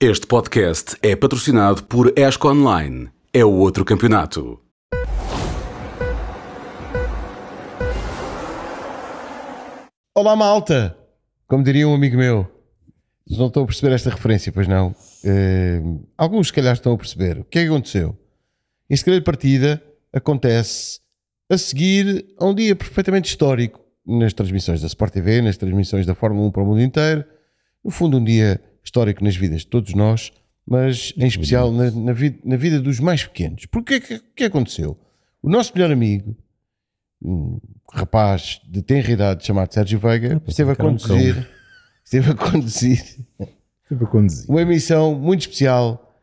Este podcast é patrocinado por ESCO Online. É o outro campeonato. Olá, malta! Como diria um amigo meu, não estão a perceber esta referência, pois não? Eh, alguns, se calhar, estão a perceber. O que é que aconteceu? Este grande partida acontece a seguir a um dia perfeitamente histórico nas transmissões da Sport TV, nas transmissões da Fórmula 1 para o mundo inteiro. No fundo, um dia histórico nas vidas de todos nós, mas em especial na, na, vida, na vida dos mais pequenos. Porque o que, é que- que aconteceu? O nosso melhor amigo, um rapaz de tenra idade chamado Sérgio Veiga, esteve a conduzir, esteve a conduzir Sempre a conduzir. uma emissão muito especial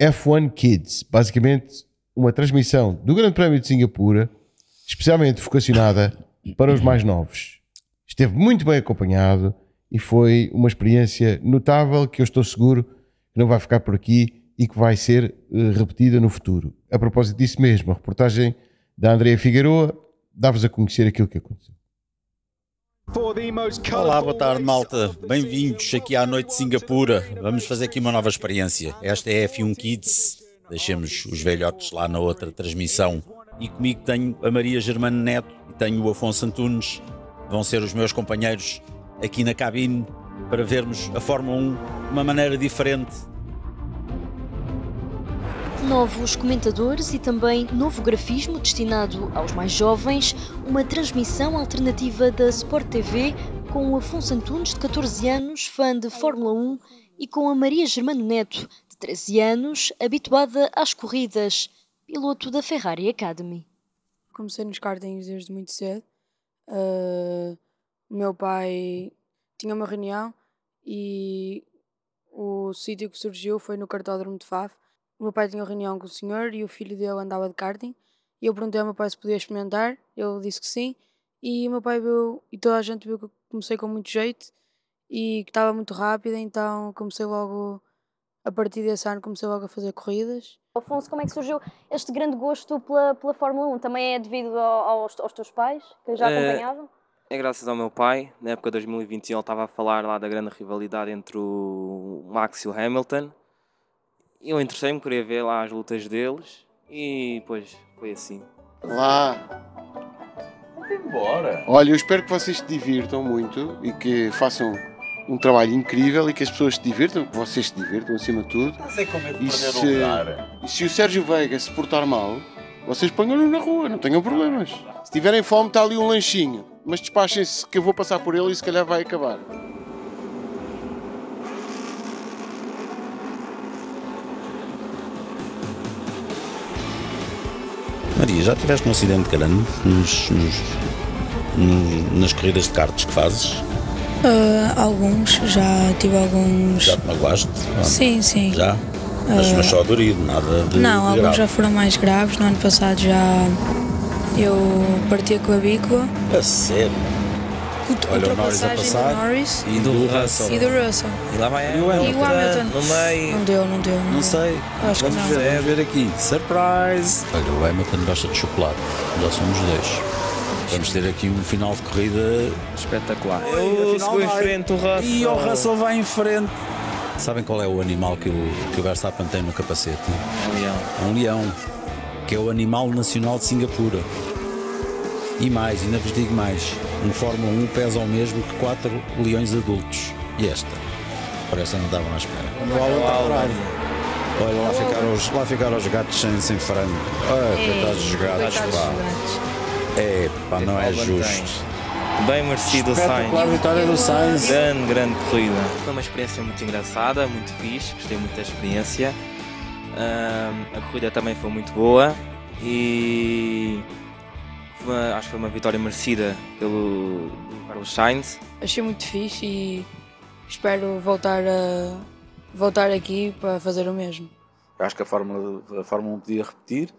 F1 Kids, basicamente uma transmissão do Grande Prémio de Singapura, especialmente vocacionada para os mais novos. Esteve muito bem acompanhado e foi uma experiência notável que eu estou seguro que não vai ficar por aqui e que vai ser eh, repetida no futuro. A propósito disso mesmo, a reportagem da Andrea Figueroa dá-vos a conhecer aquilo que aconteceu. Olá, boa tarde, malta. Bem-vindos aqui à noite de Singapura. Vamos fazer aqui uma nova experiência. Esta é a F1 Kids. Deixemos os velhotes lá na outra transmissão. E comigo tenho a Maria Germano Neto e tenho o Afonso Antunes. Vão ser os meus companheiros aqui na cabine para vermos a Fórmula 1 de uma maneira diferente. Novos comentadores e também novo grafismo destinado aos mais jovens, uma transmissão alternativa da Sport TV com o Afonso Antunes, de 14 anos, fã de Fórmula 1, e com a Maria Germano Neto, de 13 anos, habituada às corridas, piloto da Ferrari Academy. Comecei nos kartings desde muito cedo. Ah, o meu pai tinha uma reunião e o sítio que surgiu foi no cartódromo de Faf. O meu pai tinha uma reunião com o senhor e o filho dele andava de karting. E eu perguntei ao meu pai se podia experimentar. Ele disse que sim. E o meu pai viu, e toda a gente viu que eu comecei com muito jeito e que estava muito rápida. Então comecei logo, a partir desse ano, comecei logo a fazer corridas. Afonso, como é que surgiu este grande gosto pela, pela Fórmula 1? Também é devido aos, aos teus pais, que já Eh, acompanhavam? É graças ao meu pai. Na época de 2021 ele estava a falar lá da grande rivalidade entre o Max e o Hamilton. E eu interessei-me, queria ver lá as lutas deles. E depois foi assim. Lá. Embora. Olha, eu espero que vocês se divirtam muito e que façam um trabalho incrível e que as pessoas se divirtam, que vocês se divirtam acima de tudo. Não sei como é de E se- lugar. E se o Sérgio Veiga se portar mal, vocês ponham-no na rua, não tenham problemas. Se tiverem fome, está ali um lanchinho. Mas despachem-se que eu vou passar por ele e se calhar vai acabar. Maria, já tiveste um acidente grande nos- nos- nos- nas corridas de karts que fazes? Ah, alguns, já tive alguns. Já te magoaste? Sim, sim. Já? Mas, mas só dorido, nada de Não, de alguns grave. já foram mais graves. No ano passado já eu parti a clavícula. A sério? Olha o Norris a passar. do Norris E do Russell. e do Russell. E lá vai E o Hamilton? E o Hamilton. No meio. Não deu, não deu. Não, Não sei. Acho que vamos não. ver, vamos ver aqui. Surprise! Olha, o Hamilton gosta de chocolate. Já somos dois. Vamos ter aqui um final de corrida. Espetacular. Eu segui em frente o Russell. E o Russell vai em frente. Sabem qual é o animal que o, que o Verstappen tem no capacete? Leão. É um leão, que é o animal nacional de Singapura. E mais, ainda vos digo mais: um Fórmula 1 pesa o mesmo que quatro leões adultos. E esta? Para esta não davam à espera. O Alan está bravo. Olha, lá ficaram os, lá ficaram os gatos sem, sem frango. Ah, coitados dos gatos, pá. É, pá, não é justo. Bem merecido o Sainz. Espetacular vitória do Sainz. Grande, grande corrida. Foi uma experiência muito engraçada, muito fixe, gostei muito da experiência. A corrida também foi muito boa e uma- acho que foi uma vitória merecida pelo Carlos Sainz. Achei muito fixe e espero voltar, a, voltar aqui para fazer o mesmo. Eu acho que a Fórmula, a Fórmula 1 podia repetir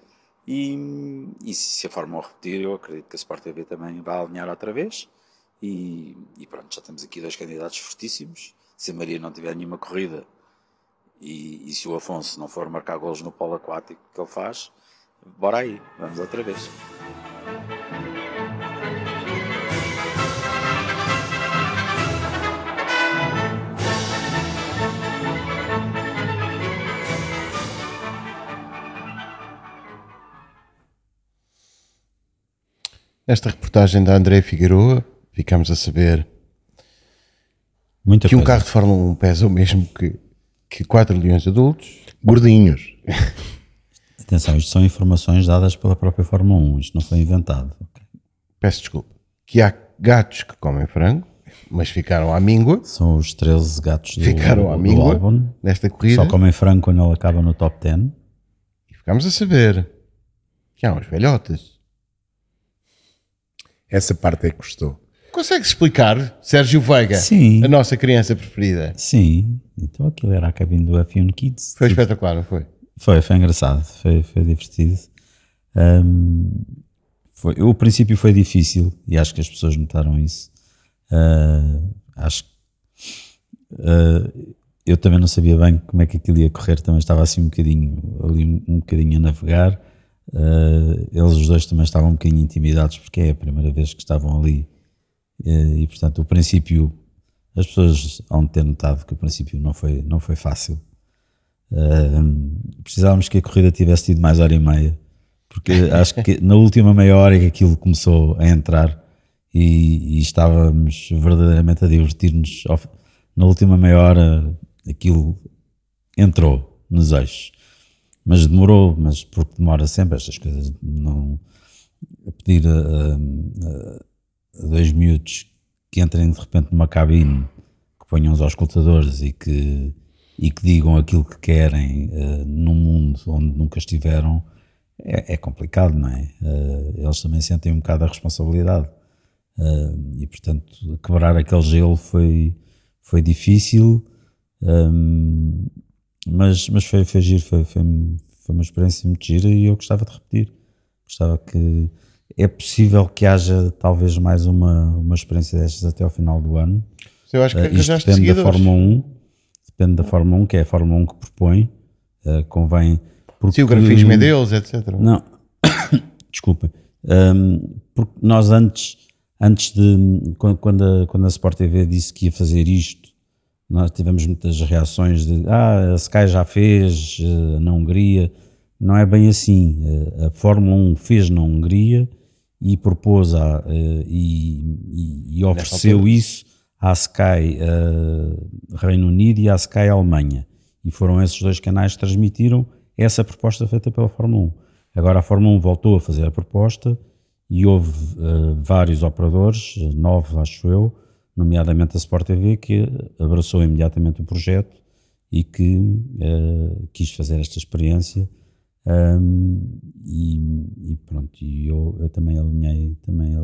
e, e se a Fórmula 1 repetir, eu acredito que a Sport TV também vai alinhar outra vez. E, e pronto, já temos aqui dois candidatos fortíssimos. Se a Maria não tiver nenhuma corrida e, e, se o Afonso não for marcar golos no polo aquático que ele faz, bora aí, vamos outra vez. Nesta reportagem da André Figueroa, ficamos a saber Muita que coisa. um carro de Fórmula 1 pesa o mesmo que que 4 leões adultos. Gordinhos. Atenção, isto são informações dadas pela própria Fórmula 1, isto não foi inventado. Peço desculpa. Que há gatos que comem frango, mas ficaram à míngua São os 13 gatos do, Ficaram à do míngua álbum. nesta corrida. Só comem frango quando ele acaba no top 10. E ficámos a saber que há uns velhotes. Essa parte é que gostou. Consegue explicar, Sérgio Veiga, Sim. a nossa criança preferida? Sim, então aquilo era a cabine do F1 Kids. Foi espetacular, não foi? Foi, foi engraçado, foi, foi divertido. Ahm, foi, o princípio foi difícil e acho que as pessoas notaram isso. Ah, acho que ah, eu também não sabia bem como é que aquilo ia correr, também estava assim um bocadinho ali um, um bocadinho a navegar. Ah, eles os dois também estavam um bocadinho intimidados porque é a primeira vez que estavam ali e portanto o princípio as pessoas hão de ter notado que o princípio não foi, não foi fácil. Ahm, precisávamos que a corrida tivesse tido mais hora e meia, porque acho que na última meia hora é que aquilo começou a entrar e, e estávamos verdadeiramente a divertir-nos. Na última meia hora aquilo entrou nos eixos, mas demorou, mas porque demora sempre estas coisas, não a pedir a, a- a dois miúdos que entrem de repente numa cabine, que ponham os auscultadores e que, e que digam aquilo que querem eh, num mundo onde nunca estiveram, é, é complicado, não é? Eh, eles também sentem um bocado a responsabilidade. Eh, e portanto, quebrar aquele gelo foi, foi difícil, ehm, mas, mas foi, foi giro, foi, foi, foi uma experiência muito gira e eu gostava de repetir. Gostava que é possível que haja talvez mais uma, uma experiência destas até ao final do ano. Eu acho que Eh, isto depende da seguidores. Fórmula 1, depende da Fórmula 1, que é a Fórmula 1 que propõe, eh, convém. Porque, Se o grafismo é deles, etc. Não, desculpa. Hum, porque nós antes, antes de. Quando, a, quando a Sport TV disse que ia fazer isto, nós tivemos muitas reações de ah, a Sky já fez eh, na Hungria. Não é bem assim. A Fórmula 1 fez na Hungria e propôs a, eh, e, e- ofereceu isso à Sky eh, Reino Unido e à Sky Alemanha. E foram esses dois canais que transmitiram essa proposta feita pela Fórmula 1. Agora a Fórmula 1 voltou a fazer a proposta e houve eh, vários operadores, nove acho eu, nomeadamente a Sport TV, que abraçou imediatamente o projeto e que quis fazer esta experiência. Ahm, e, e pronto, e eu, eu também alinhei, também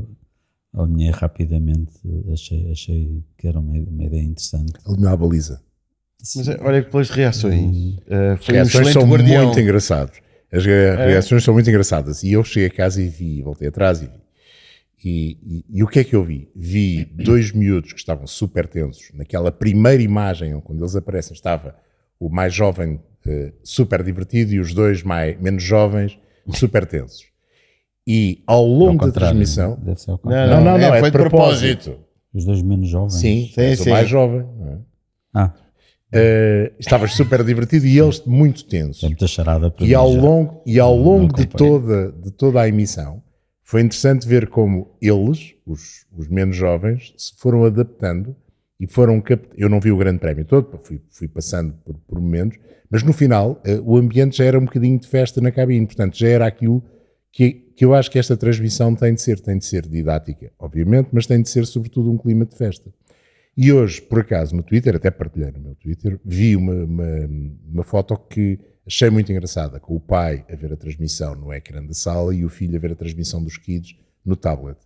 alinhei rapidamente, achei, achei que era uma, uma ideia interessante. Alinhou a baliza. Mas eh, olha que pelas reações. foi um reações excelente são guardião. muito engraçadas. As re- reações são muito engraçadas. E eu cheguei a casa e vi, voltei atrás e vi. E, e- e o que é que eu vi? Vi dois miúdos que estavam super tensos. Naquela primeira imagem, quando eles aparecem, estava o mais jovem super divertido e os dois mais, menos jovens super tensos. E ao longo da transmissão. Deve ser ao Não, contrário. Não, não, não, é, é, foi de propósito. propósito. Os dois menos jovens. Sim, Sim, sim. mais jovem. não é? Ah, Eh, estavas super divertido e eles muito tensos. é muita charada para E ao já. longo, e ao longo de, toda, de toda a emissão, foi interessante ver como eles, os, os menos jovens, se foram adaptando e foram Eu não vi o grande prémio todo, fui, fui passando por, por momentos, mas no final eh, o ambiente já era um bocadinho de festa na cabine, portanto já era aquilo que, que eu acho que esta transmissão tem de ser. Tem de ser didática, obviamente, mas tem de ser sobretudo um clima de festa. E hoje, por acaso, no Twitter, até partilhei no meu Twitter, vi uma, uma, uma foto que achei muito engraçada, com o pai a ver a transmissão no ecrã da sala e o filho a ver a transmissão dos kids no tablet.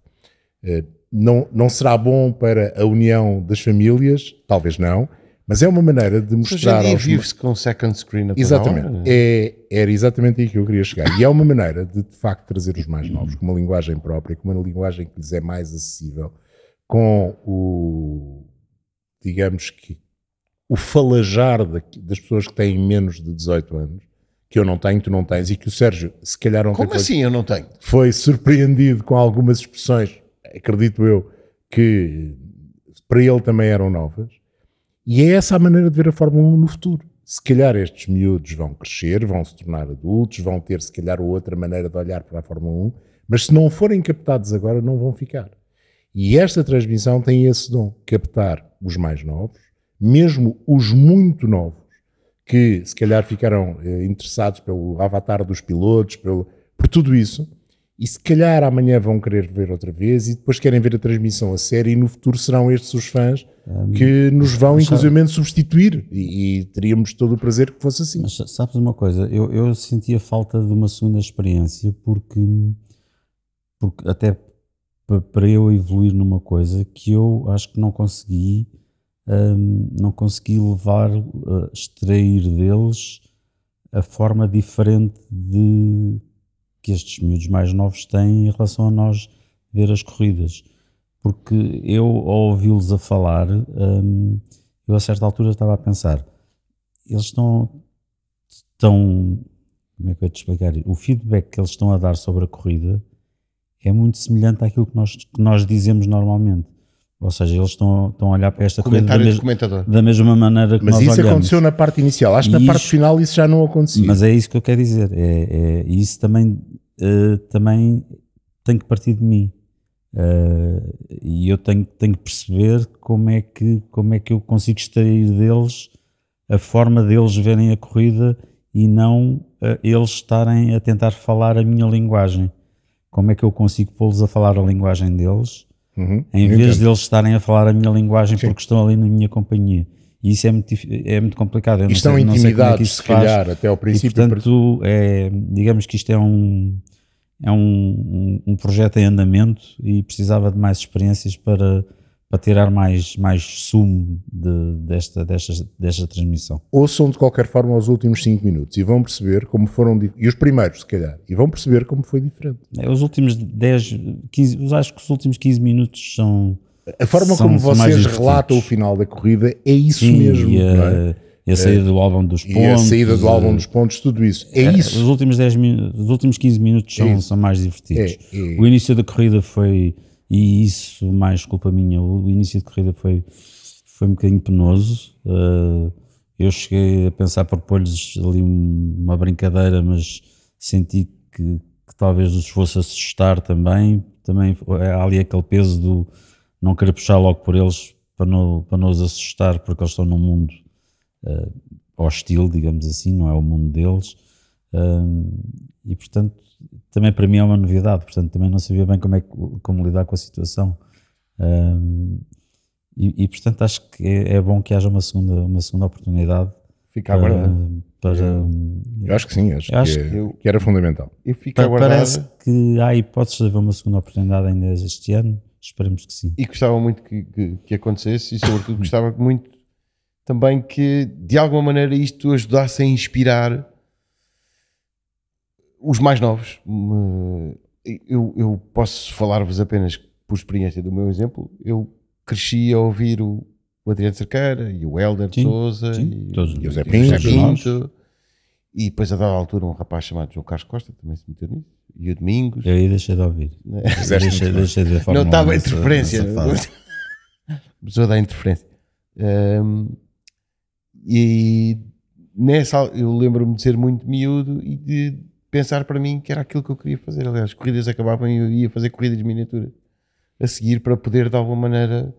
Eh, Não, não será bom para a união das famílias? Talvez não, mas é uma maneira de Hoje mostrar aos... vive-se com second screen a Exatamente. É, era exatamente aí que eu queria chegar. E é uma maneira de, de facto, trazer os mais novos com uma linguagem própria, com uma linguagem que lhes é mais acessível, com o, digamos que, o falajar da- das pessoas que têm menos de 18 anos, que eu não tenho, tu não tens, e que o Sérgio, se calhar não Como assim eu não tenho? foi surpreendido com algumas expressões, acredito eu, que para ele também eram novas. E é essa a maneira de ver a Fórmula 1 no futuro. Se calhar estes miúdos vão crescer, vão se tornar adultos, vão ter se calhar outra maneira de olhar para a Fórmula 1, Mas se não forem captados agora, não vão ficar. E esta transmissão tem esse dom: captar os mais novos, mesmo os muito novos, que se calhar ficaram eh, interessados pelo avatar dos pilotos, pelo, por tudo isso, e se calhar amanhã vão querer ver outra vez e depois querem ver a transmissão a série e no futuro serão estes os fãs que nos vão sabe- inclusivamente substituir e, e teríamos todo o prazer que fosse assim. Mas sa- sabes uma coisa, eu, eu sentia falta de uma segunda experiência porque, porque até pa- para eu evoluir numa coisa que eu acho que não consegui hum, não consegui levar, uh, extrair deles a forma diferente de que estes miúdos mais novos têm em relação a nós ver as corridas. Porque eu, ao ouvi-los a falar, hum, eu a certa altura estava a pensar, eles estão, estão, como é que eu te explicar? O feedback que eles estão a dar sobre a corrida é muito semelhante àquilo que nós, que nós dizemos normalmente. Ou seja, eles estão, estão a olhar para esta corrida da, Comentário de mes- comentador. da mesma maneira que Mas nós isso olhamos. aconteceu na parte inicial. Acho que na parte final isso já não acontecia. Mas é isso que eu quero dizer. É, é- e isso também, eh, também tem que partir de mim. Eh, e eu tenho, tenho que perceber como é, que, como é que eu consigo extrair deles a forma deles verem a corrida e não eh, eles estarem a tentar falar a minha linguagem. Como é que eu consigo pô-los a falar a linguagem deles Uhum, em vez entendo. deles estarem a falar a minha linguagem Sim. porque estão ali na minha companhia. E isso é muito, é muito complicado. Eu E estão sei, é intimidados, isso se calhar, até ao princípio. E, portanto, é, digamos que isto é um, é um, um, um projeto em andamento e precisava de mais experiências para, para tirar mais, mais sumo de- desta, desta, desta transmissão. ouçam de qualquer forma os últimos 5 minutos e vão perceber como foram. E os primeiros, se calhar. E vão perceber como foi diferente. É, Os últimos 10, 15, eu acho que os últimos 15 minutos são. A forma são- como vocês relatam o final da corrida é isso Sim, mesmo. E a, é? e a saída do álbum dos E pontos. a saída do álbum eh, dos pontos, tudo isso. É, É, isso. Os últimos, 10 min- os últimos 15 minutos É são, isso. são mais divertidos. É, é. O início da corrida foi, e isso mais culpa minha, o início da corrida foi, foi um bocadinho penoso. Uh, eu cheguei a pensar propor-lhes ali um- uma brincadeira, mas senti que, que talvez os fosse assustar também. Também há ali aquele peso do não querer puxar logo por eles para não, para não os assustar, porque eles estão num mundo uh, hostil, digamos assim, não é o mundo deles. Um, e portanto, também para mim é uma novidade, portanto, também não sabia bem como, é, que- como lidar com a situação. Um, e, e, portanto, acho que é, é bom que haja uma segunda, uma segunda oportunidade Fica a para, para, Eu acho que sim, acho, Eu acho que, é- que eu- que era fundamental. Eu fico a pa- parece que há hipóteses de haver uma segunda oportunidade ainda este ano. Esperemos que sim. e gostava muito que, que, que acontecesse e sobretudo gostava muito também que de alguma maneira isto ajudasse a inspirar os mais novos. Eu, eu posso falar-vos apenas por experiência do meu exemplo. Eu cresci a ouvir o, o Adriano Cerqueira e o Helder de Sim, Souza sim, e, todos E o Zé e Pinto. Pinto. E depois a dada altura um rapaz chamado João Carlos Costa também se meteu nisso. E o Domingos. Eu aí deixei de ouvir. Deixei, muito deixei de Não estava 1 a nessa- interferência. nessa fase. Pessoa da interferência. Ahm, e nessa eu lembro-me de ser muito miúdo e de pensar para mim que era aquilo que eu queria fazer. Aliás, as corridas acabavam e eu ia fazer corridas de miniatura a seguir para poder de alguma maneira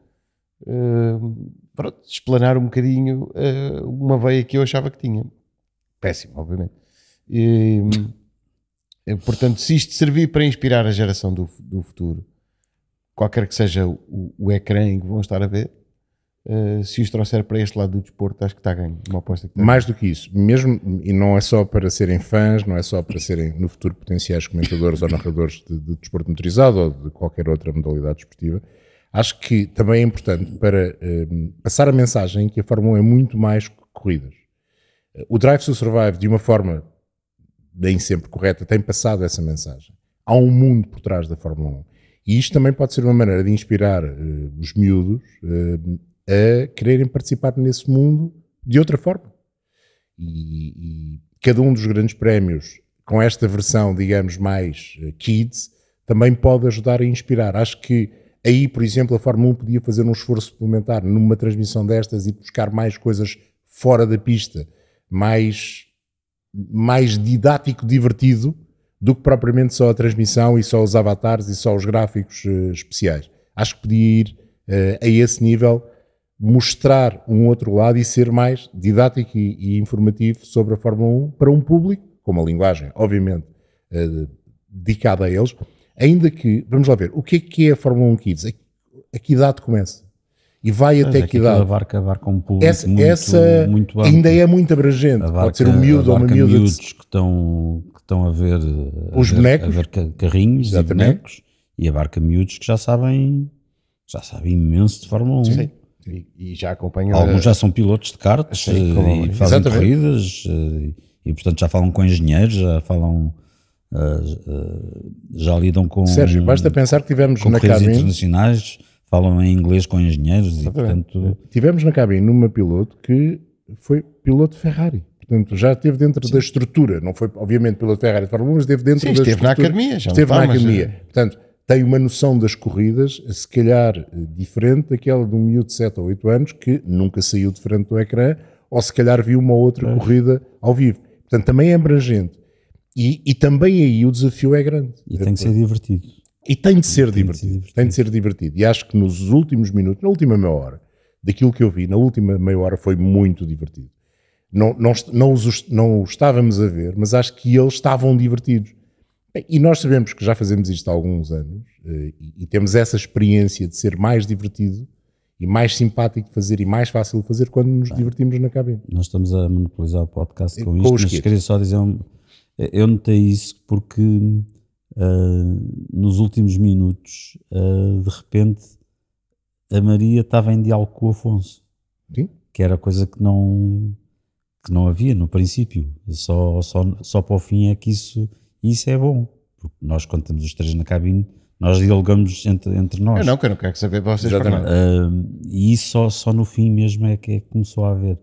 ahm, pronto, explanar um bocadinho ah, uma veia que eu achava que tinha. Péssimo, obviamente. E, eh, portanto, se isto servir para inspirar a geração do, do futuro, qualquer que seja o, o ecrã em que vão estar a ver, eh, se os trouxer para este lado do desporto, acho que está ganho. Uma aposta que está Mais do que isso, mesmo, e não é só para serem fãs, não é só para serem no futuro potenciais comentadores ou narradores de, de desporto motorizado ou de qualquer outra modalidade desportiva, acho que também é importante para eh, passar a mensagem que a Fórmula 1 é muito mais que corridas. O Drive to Survive, de uma forma nem sempre correta, tem passado essa mensagem. Há um mundo por trás da Fórmula 1. E isto também pode ser uma maneira de inspirar eh, os miúdos eh, a quererem participar nesse mundo de outra forma. E, e cada um dos grandes prémios, com esta versão, digamos, mais eh, kids, também pode ajudar a inspirar. Acho que aí, por exemplo, a Fórmula 1 podia fazer um esforço suplementar numa transmissão destas e buscar mais coisas fora da pista, mais, mais didático, divertido, do que propriamente só a transmissão e só os avatares e só os gráficos eh, especiais. Acho que podia ir eh, a esse nível, mostrar um outro lado e ser mais didático e, e informativo sobre a Fórmula 1 para um público, com uma linguagem, obviamente, eh, dedicada a eles, ainda que, vamos lá ver, o que é que é a Fórmula 1 Kids? A, a que idade começa? E vai Mas até é que idade? abarca, abarca um público Essa, muito, essa muito ainda é muito abrangente. Abarca- Pode ser um miúdo ou uma miúda. de- miúdos que estão, que estão a ver, a Os ver- bonecos. a ver ca- carrinhos Exatamente. e bonecos e abarca miúdos que já sabem, já sabem imenso de Fórmula 1. Sim. E, e já acompanham. Alguns já são pilotos de karts Sim, eh, como- e fazem Exatamente. corridas eh, e, portanto, já falam com engenheiros, já falam, eh, já lidam com, Sérgio, basta pensar que tivemos com na cabine, internacionais, falam em inglês com engenheiros e, portanto, tivemos na cabine numa piloto que foi piloto Ferrari. Portanto, já esteve dentro da estrutura. Não foi, obviamente, piloto Ferrari de Fórmula 1, mas esteve dentro Sim, da esteve na estrutura. academia, já Esteve na academia. Portanto, tem uma noção das corridas, se calhar eh, diferente daquela de um miúdo de 7 ou 8 anos que nunca saiu de frente do ecrã ou se calhar viu uma outra corrida ao vivo. Portanto, também é abrangente. E, e também aí o desafio é grande. e tem que ser divertido. E tem de ser Tem de ser divertido. divertido. Tem de ser divertido. E acho que nos últimos minutos, na última meia hora, daquilo que eu vi, na última meia hora foi muito divertido. Não, não, não, os, não os estávamos a ver, mas acho que eles estavam divertidos. Bem, E nós sabemos que já fazemos isto há alguns anos eh, e, e temos essa experiência de ser mais divertido e mais simpático de fazer e mais fácil de fazer quando nos divertimos na cabine. Nós estamos a monopolizar o podcast com Com isto, mas queria só dizer, um- eu notei isso porque ah, nos últimos minutos, ah, de repente, a Maria estava em diálogo com o Afonso, Sim. que era coisa que não, que não havia no princípio, só, só, só para o fim é que isso, isso é bom, porque nós quando estamos os três na cabine, nós dialogamos entre, entre nós. Eu não, que eu não quero saber de vocês. Exatamente. Ah, e isso só, só no fim mesmo é que, é que começou a haver.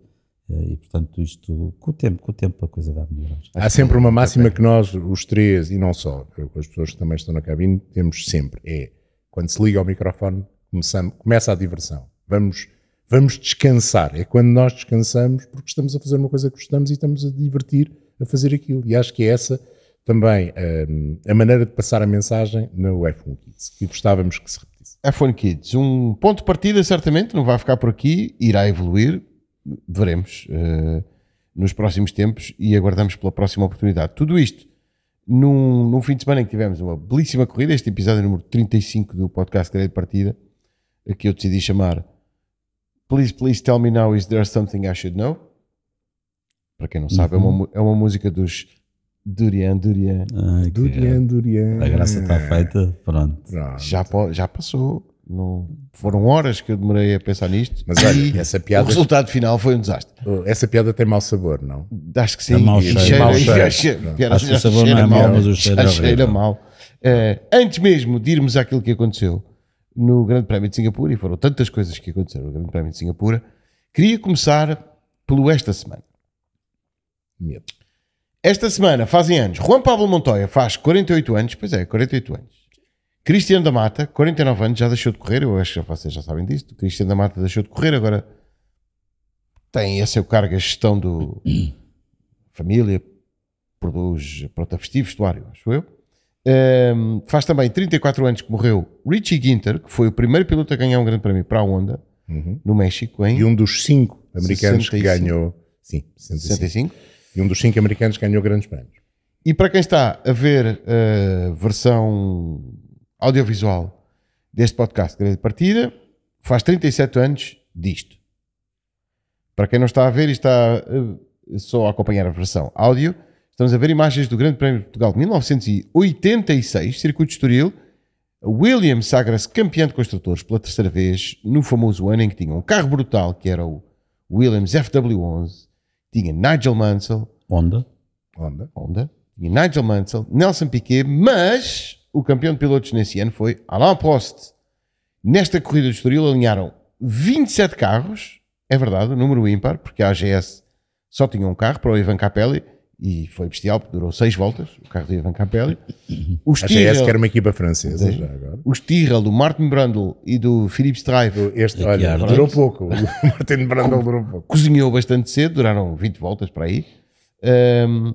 Ah, e portanto, isto, com o tempo, com o tempo a coisa vai melhorar. Há sempre uma máxima que nós, os três, e não só, as pessoas que também estão na cabine, temos sempre, é, quando se liga ao microfone, começamos, começa a diversão. Vamos, vamos descansar. É quando nós descansamos porque estamos a fazer uma coisa que gostamos e estamos a divertir a fazer aquilo. E acho que é essa também hum, a maneira de passar a mensagem no F1 Kids, que gostávamos que se repetisse. F1 Kids, um ponto de partida, certamente, não vai ficar por aqui, irá evoluir, veremos eh, nos próximos tempos e aguardamos pela próxima oportunidade. Tudo isto num, num fim de semana em que tivemos uma belíssima corrida, este episódio número 35 do podcast Grande Partida, que eu decidi chamar Please, Please Tell Me Now Is There Something I Should Know? Para quem não sabe, é, uma, mu- é uma música dos Durian Durian. Ai, Durian, Durian. A graça está feita, pronto. Pronto. Já, já passou. Não, foram horas que eu demorei a pensar nisto. Mas olha, E essa o piada, resultado final foi um desastre. essa piada tem mau sabor, não? Acho que sim. É mau cheiro. cheira- Mau cheiro. já Acho que o sabor não é mau, mal. mas o cheiro Já é cheira mal. Eh, antes mesmo de irmos àquilo que aconteceu no Grande Prémio de Singapura, e foram tantas coisas que aconteceram no Grande Prémio de Singapura, queria começar pelo esta semana. Medo. Esta semana fazem anos. Juan Pablo Montoya faz 48 anos, pois é, 48 anos. Cristiano da Mata, 49 anos, já deixou de correr. Eu acho que vocês já sabem disso. O Cristiano da Mata deixou de correr, agora tem a seu cargo a gestão do família, produz pronto, a festivo vestuário, acho eu. Ehm, faz também 34 anos que morreu Richie Ginter, que foi o primeiro piloto a ganhar um grande prémio para a Honda Uhum. no México em E um dos cinco americanos que 65. ganhou. Sim, 65. 65. E um dos cinco americanos que ganhou grandes prémios. E para quem está a ver a versão audiovisual deste podcast Grande Partida, faz 37 anos disto. Para quem não está a ver e está eh, só a acompanhar a versão áudio, estamos a ver imagens do Grande Prémio de Portugal de 1986, Circuito de Estoril. Williams sagra-se campeão de construtores pela terceira vez no famoso ano em que tinha um carro brutal, que era o Williams FW11, tinha Nigel Mansell, Onda. Honda. Honda, e Nigel Mansell, Nelson Piquet, mas o campeão de pilotos nesse ano foi Alain Prost. Nesta corrida de Estoril alinharam 27 carros, é verdade, o número ímpar, porque a AGS só tinha um carro para o Ivan Capelli e foi bestial, porque durou 6 voltas, o carro do Ivan Capelli. O A GS Stirrel, que era uma equipa francesa já agora. o Stirrel do Martin Brundle e do Philippe Strife Este, olha, durou pouco. O Martin Brandel durou pouco. cozinhou bastante cedo, duraram 20 voltas para aí. Ahm,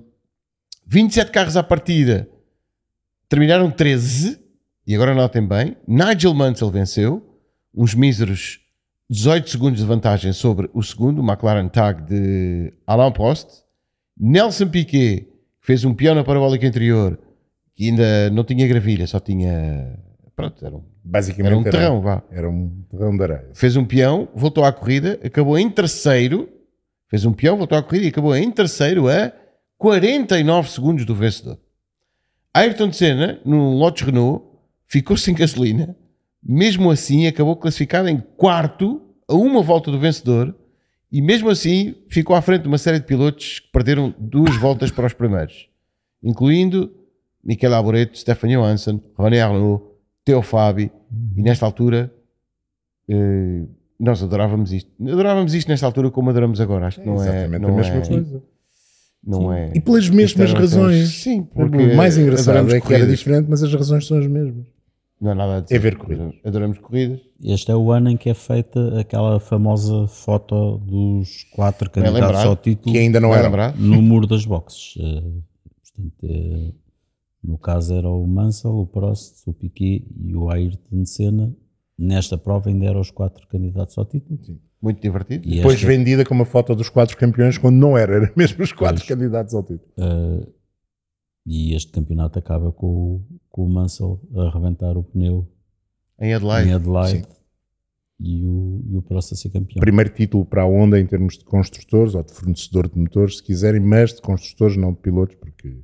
27 carros à partida Terminaram 13, e agora notem bem, Nigel Mansell venceu, uns míseros 18 segundos de vantagem sobre o segundo, o McLaren Tag de Alain Prost. Nelson Piquet fez um peão na parabólica interior, que ainda não tinha gravilha, só tinha... Pronto, era um, Basicamente era um terrão, vá. Era um terrão de areia. Fez um peão, voltou à corrida, acabou em terceiro, fez um peão, voltou à corrida e acabou em terceiro a 49 segundos do vencedor. Ayrton Senna, no Lotus Renault, ficou sem gasolina. Mesmo assim, acabou classificado em quarto, a uma volta do vencedor. E mesmo assim, ficou à frente de uma série de pilotos que perderam duas voltas para os primeiros, incluindo Michele Arboreto, Stefan Johansson, René Arnoux, Teo Fabi. E nesta altura, eh, nós adorávamos isto. Adorávamos isto nesta altura como adoramos agora. Acho que não é. Exatamente Não a mesma é, coisa. Não é. E pelas mesmas razões. Sim, porque o mais engraçado é que era corridas. diferente, mas as razões são as mesmas. Não há nada a dizer. É ver corridas. Adoramos corridas. Este é o ano em que é feita aquela famosa foto dos quatro candidatos ao título Que ainda não era. lembrar? no muro das boxes. Eh, portanto, eh, no caso era o Mansell, o Prost, o Piquet e o Ayrton Senna. Nesta prova ainda eram os quatro candidatos ao título. Muito divertido. E Depois esta- vendida com uma foto dos quatro campeões, quando não era, eram mesmo os quatro candidatos ao título. eh, e este campeonato acaba com, o- com o Mansell a arrebentar o pneu Em Adelaide. em Adelaide e o, e o Prost a ser campeão. Primeiro título para a Honda em termos de construtores ou de fornecedor de motores, se quiserem, mas de construtores, não de pilotos, porque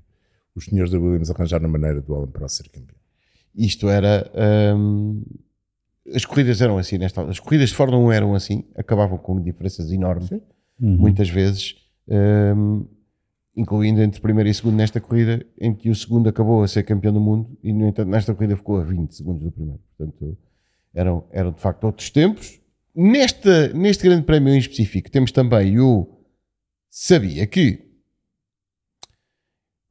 os senhores da Williams arranjaram a maneira do Alan Prost ser campeão. Isto era. hum, as corridas eram assim nesta As corridas de Fórmula 1 eram assim, acabavam com diferenças enormes, Uhum. muitas vezes, hum, incluindo entre primeiro e segundo nesta corrida, em que o segundo acabou a ser campeão do mundo e, no entanto, nesta corrida ficou a 20 segundos do primeiro. Portanto, eram, eram de facto outros tempos. Nesta, neste grande prémio em específico, temos também o Sabia que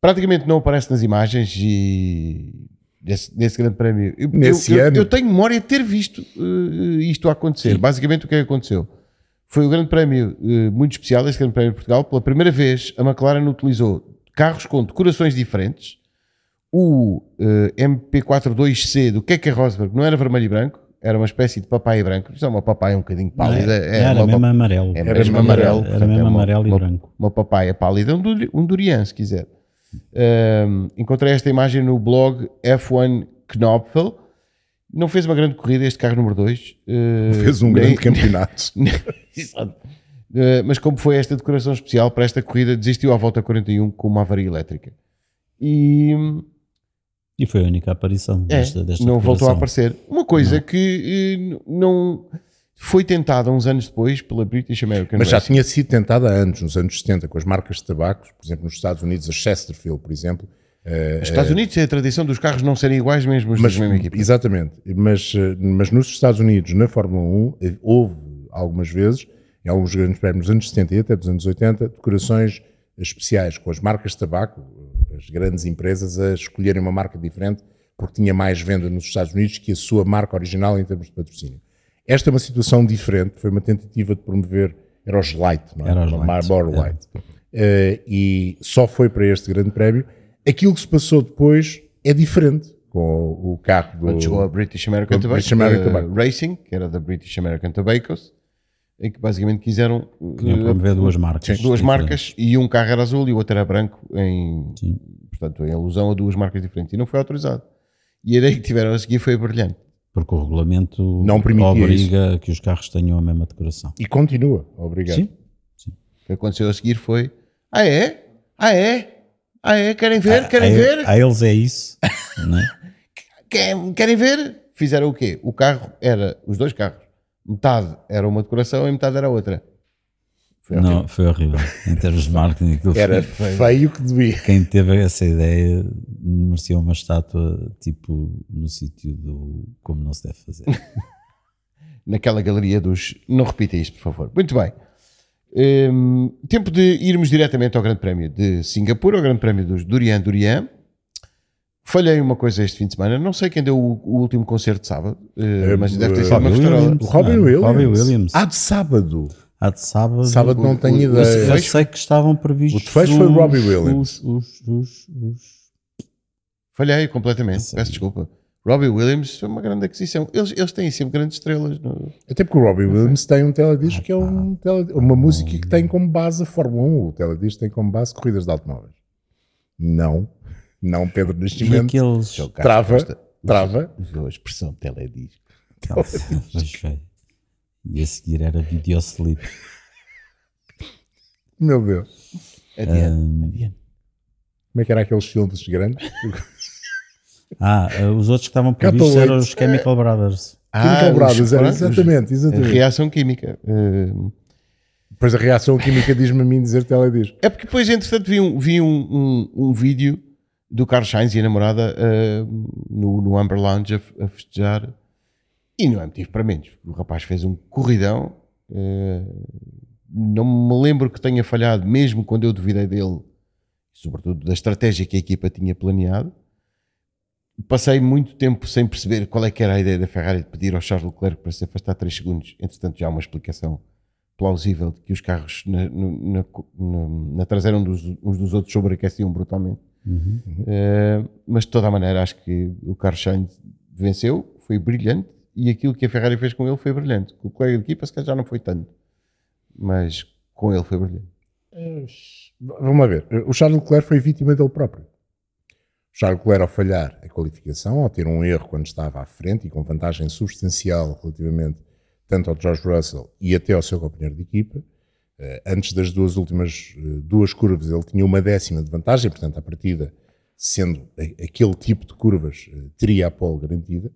praticamente não aparece nas imagens e desse, desse grande prémio. Eu, Nesse eu- eu- ano. eu tenho memória de ter visto eh, isto acontecer. Basicamente, o que é que aconteceu? Foi o grande prémio eh, muito especial, este grande prémio de Portugal. Pela primeira vez, a McLaren utilizou carros com decorações diferentes. O eh, MP42C do Keke Rosberg não era vermelho e branco, era uma espécie de papai branco. Isto é uma papai um bocadinho pálida. é era uma mesmo pa- amarelo. é Era mesmo mesmo amarelo. amarelo. Era portanto, mesmo é uma- amarelo e uma- branco. Uma papaya pálida, um, um durian, se quiser. Ahm, encontrei esta imagem no blog F1 Knopfel. Não fez uma grande corrida este carro número 2. Fez um grande campeonato. Exato. Uh, mas como foi esta decoração especial para esta corrida, desistiu à volta 41 com uma avaria elétrica. E E foi a única aparição é, desta, desta não voltou a aparecer. Uma coisa que eh, n- não foi tentada uns anos depois pela British American Mas já Racing. tinha sido tentada há anos, nos anos 70, com as marcas de tabacos, por exemplo, nos Estados Unidos, a Chesterfield, por exemplo. Eh, Nos Estados Unidos é a tradição dos carros não serem iguais mesmo os mas, da mesma equipa. exatamente, mas, eh, mas nos Estados Unidos, na Fórmula 1, eh, houve algumas vezes, em alguns grandes prémios dos anos 70 e até dos anos 80, decorações especiais com as marcas de tabaco, eh, as grandes empresas a escolherem uma marca diferente porque tinha mais venda nos Estados Unidos que a sua marca original em termos de patrocínio. Esta é uma situação diferente, foi uma tentativa de promover, era os Light, não é? Era os Uma Light, Marlboro. Light. Eh, e só foi para este grande prémio. Aquilo que se passou depois é diferente com o carro do... Quando chegou a British American Tobacco, British American eh, Tobacco. Racing, que era da British American Tobaccos, em que basicamente quiseram Queriam eh, promover duas marcas. duas diferentes. marcas e um carro era azul e o outro era branco em, Sim. portanto, em alusão a duas marcas diferentes e não foi autorizado. E a ideia que tiveram a seguir foi brilhante. Porque o regulamento Não permitia obriga que os carros tenham a mesma decoração. E continua, obrigado. Sim. O que aconteceu a seguir foi: Ah, é? Ah, é? Ah, é? Querem ver? Querem a, ver? A eles é isso. não é? Querem, ver? Fizeram o quê? O carro era, os dois carros, metade era uma decoração e metade era outra. Foi horrível. Não, foi horrível. Em termos de marketing, aquilo Era foi- feio que devia. Quem teve essa ideia merecia uma estátua tipo no sítio do como não se deve fazer. naquela galeria dos. Não repita isto, por favor. Muito bem. Hum, tempo de irmos diretamente ao Grande Prémio de Singapura, ao Grande Prémio dos Durian Durian. Falhei uma coisa este fim de semana. Não sei quem deu o, o último concerto de sábado, eh, mas deve ter sido uma Robbie festarola. Williams. O Robin Não, Williams. Robbie Williams. Ah, de sábado. Há de sábado. Sábado não tenho ideia. Eu sei que estavam previstos. O desfecho foi Robbie Williams. Os, os, os, os- Falhei completamente, peço desculpa. Robbie Williams foi uma grande aquisição. Eles, eles têm sempre grandes estrelas. No... Até porque o Robbie Williams tem um teledisco que é um tele, uma música que tem como base a Fórmula 1. O teledisco tem como base corridas de automóveis. Não, não Pedro E Nascimento. aqueles. Trava, Costa trava. usou a expressão teledisco. Pois foi. E a seguir era videoclip. Meu Deus. Adiante, adiante. Como é que era aqueles filmes grandes? Ah, eh, os outros que estavam previstos eram os Chemical Brothers. Chemical os- Brothers, era exatamente, a exatamente. reação química. eh, Depois a reação química diz-me a mim dizer teledisco. É porque depois, entretanto, vi um, vi um, um, um vídeo do Carlos Sainz e a namorada eh, no, no Amber Lounge a, a festejar e não é motivo para menos. O rapaz fez um corridão. eh, não me lembro que tenha falhado, mesmo quando eu duvidei dele, sobretudo da estratégia que a equipa tinha planeado. Passei muito tempo sem perceber qual é que era a ideia da Ferrari de pedir ao Charles Leclerc para se afastar 3 segundos. Entretanto, já há uma explicação plausível de que os carros na, na, na- na traseira uns dos, uns dos outros sobreaqueciam brutalmente. Eh, mas de toda a maneira, acho que o Carlos Sainz venceu, foi brilhante e aquilo que a Ferrari fez com ele foi brilhante. Com o colega de equipa, se calhar já não foi tanto, mas com ele foi brilhante. Vamos lá ver. O Charles Leclerc foi vítima dele próprio. Charles Leclerc, ao falhar a qualificação, ao ter um erro quando estava à frente e com vantagem substancial relativamente tanto ao George Russell e até ao seu companheiro de equipa, eh, antes das duas últimas eh, duas curvas ele tinha uma décima de vantagem, portanto a partida, sendo aquele tipo de curvas, eh, teria a pole garantida,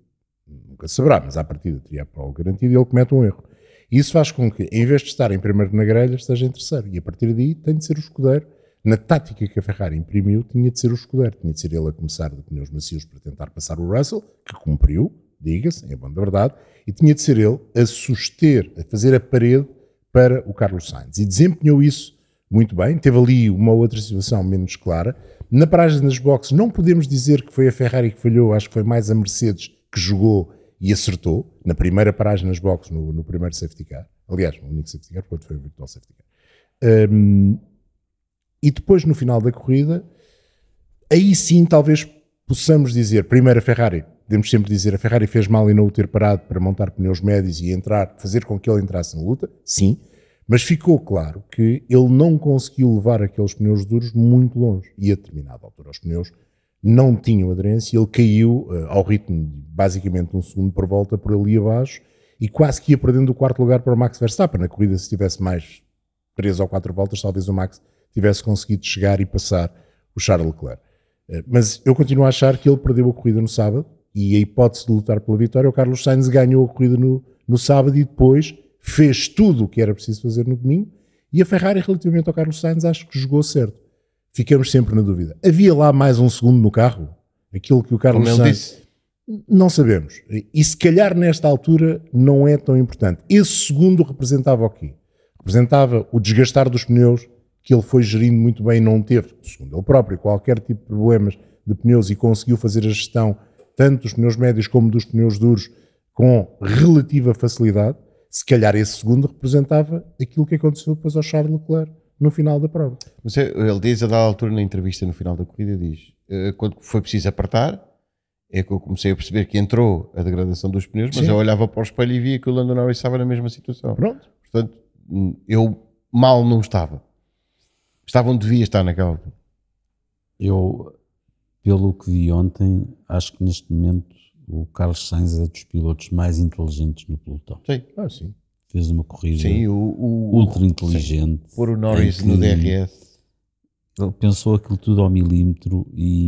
nunca saberá, mas à partida teria a pole garantida e ele comete um erro. Isso faz com que, em vez de estar em primeiro na grelha, esteja em terceiro. E a partir daí tem de ser o escudeiro. Na tática que a Ferrari imprimiu, tinha de ser o escudeiro. Tinha de ser ele a começar de pneus macios para tentar passar o Russell, que cumpriu, diga-se, é bom da verdade, e tinha de ser ele a suster, a fazer a parede para o Carlos Sainz. E desempenhou isso muito bem. Teve ali uma outra situação menos clara. Na paragem das boxes, não podemos dizer que foi a Ferrari que falhou, acho que foi mais a Mercedes que jogou e acertou na primeira paragem nas boxes, no, no primeiro safety car. Aliás, no único safety car, porque foi o virtual safety car. Um, e depois, no final da corrida, aí sim talvez possamos dizer, primeiro a Ferrari, podemos sempre dizer, a Ferrari fez mal em não o ter parado para montar pneus médios e entrar, fazer com que ele entrasse na luta, sim, mas ficou claro que ele não conseguiu levar aqueles pneus duros muito longe. E a determinada altura os pneus não tinham aderência, ele caiu eh, ao ritmo de basicamente um segundo por volta por ali abaixo e quase que ia perdendo o quarto lugar para o Max Verstappen. Na corrida, se tivesse mais três ou quatro voltas, talvez o Max tivesse conseguido chegar e passar o Charles Leclerc. Eh, Mas eu continuo a achar que ele perdeu a corrida no sábado e a hipótese de lutar pela vitória, o Carlos Sainz ganhou a corrida no, no sábado e depois fez tudo o que era preciso fazer no domingo e a Ferrari, relativamente ao Carlos Sainz, acho que jogou certo. Ficamos sempre na dúvida. Havia lá mais um segundo no carro? Aquilo que o Carlos Como Sainz... disse. Não sabemos. E se calhar nesta altura não é tão importante. Esse segundo representava o quê? Representava o desgastar dos pneus que ele foi gerindo muito bem e não teve, segundo ele próprio, qualquer tipo de problemas de pneus e conseguiu fazer a gestão tanto dos pneus médios como dos pneus duros com relativa facilidade. Se calhar esse segundo representava aquilo que aconteceu depois ao Charles Leclerc no final da prova. Mas é- ele diz a dada altura na entrevista no final da corrida, diz, eh, quando foi preciso apertar, é que eu comecei a perceber que entrou a degradação dos pneus, mas Sim. eu olhava para o espelho e via que o Lando Norris estava na mesma situação. Pronto. Portanto, eu mal não estava. Estava onde devia estar naquela altura. Eu, pelo que vi ontem, acho que neste momento o Carlos Sainz é dos pilotos mais inteligentes no pelotão. Sim. Ah, sim. Fez uma corrida Sim, o, o, ultra inteligente. Pôr o Norris no DRS. Ele pensou aquilo tudo ao milímetro e,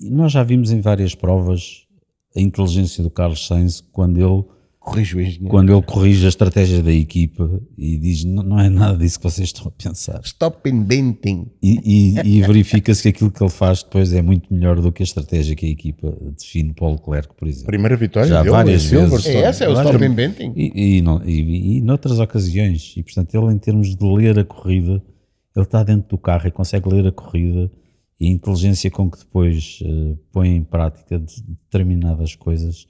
e nós já vimos em várias provas a inteligência do Carlos Sainz quando ele Corrige o engenheiro. quando ele corrige a estratégia da equipa e diz não, é nada disso que vocês estão a pensar Stop inventing. e, e- e verifica-se que aquilo que ele faz depois é muito melhor do que a estratégia que a equipa define para o Leclerc, por exemplo. Primeira vitória Já dele várias em vezes. É essa, é o Várias- stop inventing. E, e, não- e, e noutras ocasiões, e portanto ele em termos de ler a corrida, ele está dentro do carro e consegue ler a corrida e a inteligência com que depois eh, põe em prática de- determinadas coisas.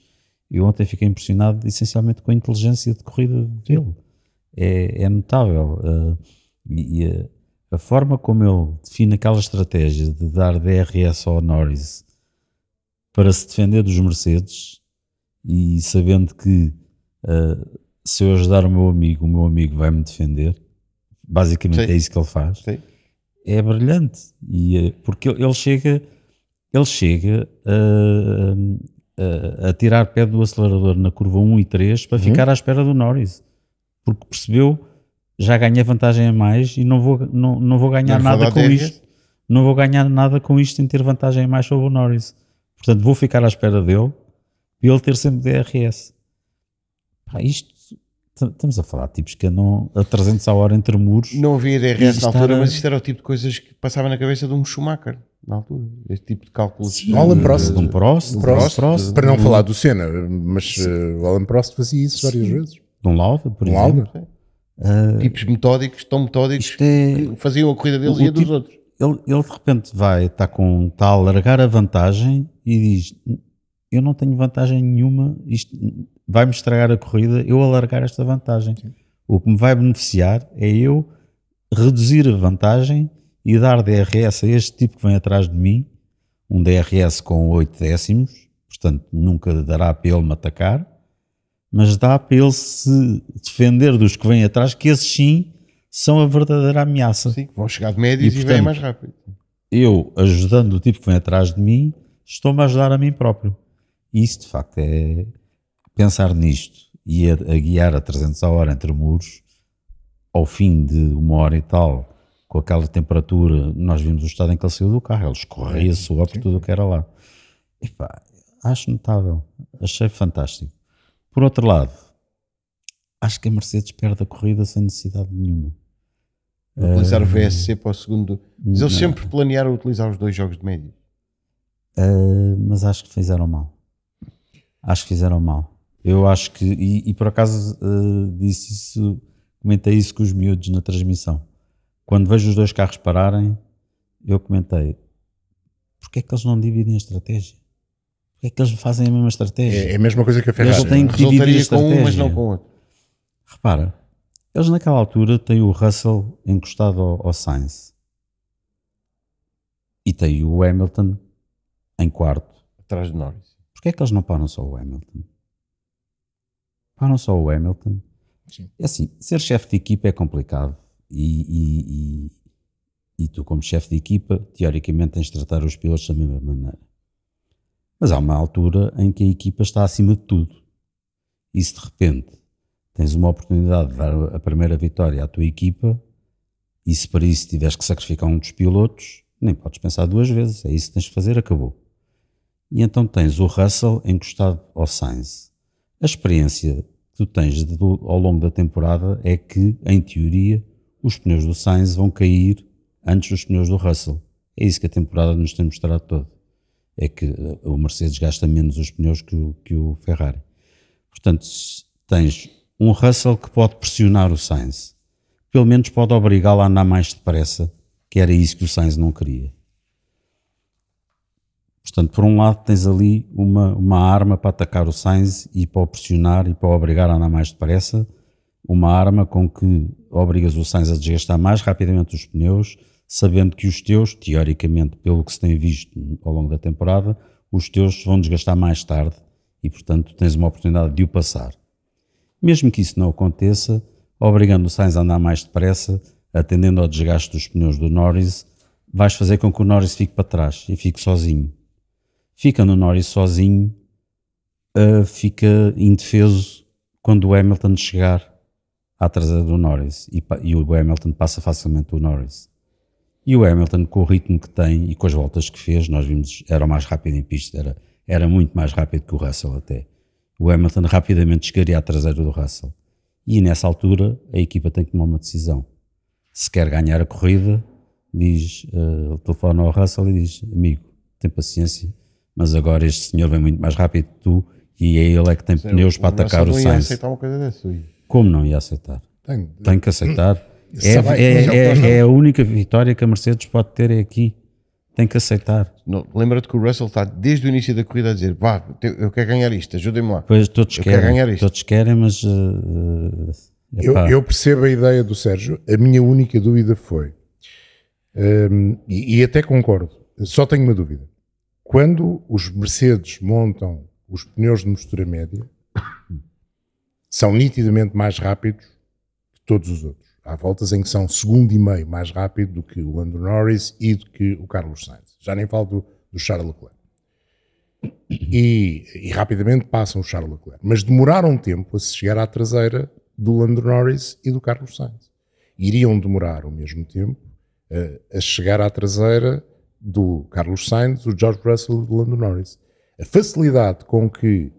Eu ontem fiquei impressionado essencialmente com a inteligência de corrida dele. É, é notável. eh, e, e, eh, A forma como ele define aquela estratégia de dar DRS ao Norris para se defender dos Mercedes e sabendo que uh, se eu ajudar o meu amigo, o meu amigo vai me defender. Basicamente Sim. é isso que ele faz. Sim. É brilhante. E, eh, porque ele chega, ele chega a, a, a tirar pé do acelerador na curva 1 e 3 para ficar à espera do Norris. Porque percebeu, já ganhei vantagem a mais e não vou, não, não vou ganhar Não nada com isto. Não vou ganhar nada com isto em ter vantagem a mais sobre o Norris. Portanto, vou ficar à espera dele e ele ter sempre DRS. Pá, isto estamos a falar de tipos que andam a 300 a hora entre muros. Não havia DRS na altura, a- mas isto era o tipo de coisas que passava na cabeça de um Schumacher na altura. Este tipo de cálculos. O Alan de- Prost. de um Prost, de um de Prost, Prost, Para não de falar do Senna, mas eh, o Alan Prost fazia isso várias vezes. de um Lauda, por Um exemplo. Lauda. Ah, Tipos metódicos, tão metódicos, é, que faziam a corrida deles O- e a o dos tipo- outros. ele, ele de repente vai, está com, está a largar a vantagem e diz: Eu não tenho vantagem nenhuma, isto vai-me estragar a corrida, eu alargar esta vantagem. O que me vai beneficiar é eu reduzir a vantagem e dar DRS a este tipo que vem atrás de mim, um DRS com 8 décimos, portanto nunca dará para ele me atacar, mas dá para ele se defender dos que vêm atrás, que esses sim são a verdadeira ameaça Sim, vão chegar de médios E, e, vêm mais rápido. eu ajudando o tipo que vem atrás de mim, estou-me a ajudar a mim próprio. Isso, de facto, é pensar nisto e a, a guiar a 300 a hora entre muros, ao fim de uma hora e tal, com aquela temperatura, nós vimos o estado em que ele saiu do carro, ele escorria, suou por tudo o que era lá. Epá, acho notável, achei fantástico. Por outro lado, acho que a Mercedes perde a corrida sem necessidade nenhuma. Utilizar o VSC para o segundo. Mas eles sempre planearam utilizar os dois jogos de médio. Uh, mas acho que fizeram mal. Acho que fizeram mal. Eu acho que, e, e por acaso uh, disse isso, comentei isso com os miúdos na transmissão. Quando vejo os dois carros pararem, eu comentei: porque é que eles não dividem a estratégia? Porque é que eles fazem a mesma estratégia? É, é a mesma coisa que a Ferrari. Eles têm que dividir a Resultaria com um, mas estratégia. não com o outro. Repara, eles naquela altura têm o Russell encostado ao, ao Sainz e têm o Hamilton em quarto. Atrás de Norris. Porquê é que eles não param só o Hamilton? Param só o Hamilton. Sim. É assim, ser chefe de equipa é complicado e, e, e, tu, como chefe de equipa, teoricamente tens de tratar os pilotos da mesma maneira. Mas há uma altura em que a equipa está acima de tudo. E se de repente tens uma oportunidade de dar a primeira vitória à tua equipa e se para isso tiveres que sacrificar um dos pilotos, nem podes pensar duas vezes. É isso que tens de fazer, acabou. E então tens o Russell encostado ao Sainz. A experiência que tu tens de- ao longo da temporada é que, em teoria, os pneus do Sainz vão cair antes dos pneus do Russell. É isso que a temporada nos tem mostrado todo. É que eh, o Mercedes gasta menos os pneus que o, que o Ferrari. Portanto, tens um Russell que pode pressionar o Sainz. Pelo menos pode obrigá-lo a andar mais depressa, que era isso que o Sainz não queria. Portanto, por um lado tens ali uma, uma arma para atacar o Sainz e para o pressionar e para o obrigar a andar mais depressa, uma arma com que obrigas o Sainz a desgastar mais rapidamente os pneus, sabendo que os teus, teoricamente, pelo que se tem visto ao longo da temporada, os teus vão desgastar mais tarde e, portanto, tens uma oportunidade de o passar. Mesmo que isso não aconteça, obrigando o Sainz a andar mais depressa, atendendo ao desgaste dos pneus do Norris, vais fazer com que o Norris fique para trás e fique sozinho. Fica no Norris sozinho, uh, fica indefeso quando o Hamilton chegar à traseira do Norris e, e o Hamilton passa facilmente o Norris. E o Hamilton, com o ritmo que tem e com as voltas que fez, nós vimos, era o mais rápido em pista, era, era muito mais rápido que o Russell até. O Hamilton rapidamente chegaria à traseira do Russell. E nessa altura a equipa tem que tomar uma decisão. Se quer ganhar a corrida, diz, uh, telefona ao Russell e diz: Amigo, tem paciência, mas agora este senhor vem muito mais rápido que tu e é ele é que tem pneus para atacar o Russell não ia Sainz. aceitar uma coisa dessa. ui. Como não ia aceitar? Tem- Tem que aceitar. É, Sabe, é- é é- a única vitória que a Mercedes pode ter é aqui. Tem que aceitar. Lembra-te que o Russell está desde o início da corrida a dizer: Vá, eu quero ganhar isto, ajudem-me lá. Pois todos Eu quero querem, ganhar isto. todos querem, mas uh, Eu, eu percebo a ideia do Sérgio. A minha única dúvida foi: Um, e, e até concordo. Só tenho uma dúvida. Quando os Mercedes montam os pneus de mistura média, são nitidamente mais rápidos que todos os outros. Há voltas em que são segundo e meio mais rápido do que o Lando Norris e do que o Carlos Sainz. Já nem falo do, do Charles Leclerc. E, e, rapidamente passam o Charles Leclerc. Mas demoraram um tempo a se chegar à traseira do Lando Norris e do Carlos Sainz. Iriam demorar o mesmo tempo a, a chegar à traseira do Carlos Sainz, do George Russell e do Lando Norris. A facilidade com que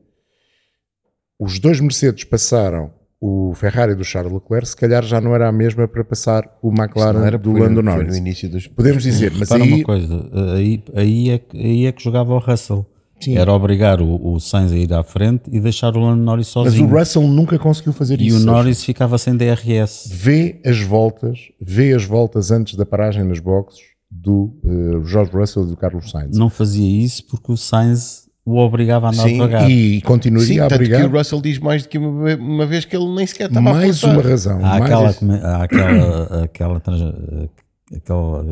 os dois Mercedes passaram o Ferrari do Charles Leclerc, se calhar já não era a mesma para passar o McLaren do Lando Norris. no dos... Podemos dizer, mas Repara aí, uma coisa, aí, aí, é, que- aí é que jogava o Russell. Sim. Era obrigar o, o Sainz a ir à frente e deixar o Lando Norris mas sozinho. o Russell nunca conseguiu fazer e isso. o Sérgio. Norris ficava sem DRS. vê as voltas, vê as voltas antes da paragem nas boxes do eh, George Russell e do Carlos Sainz. Não fazia isso porque o Sainz o obrigava a andar Sim, devagar. E continuaria Sim, a tanto que brigar. o Russell diz mais do que uma, uma vez que ele nem sequer estava a Mais uma razão. Há mais aquela, há aquela, aquela, trans- aquela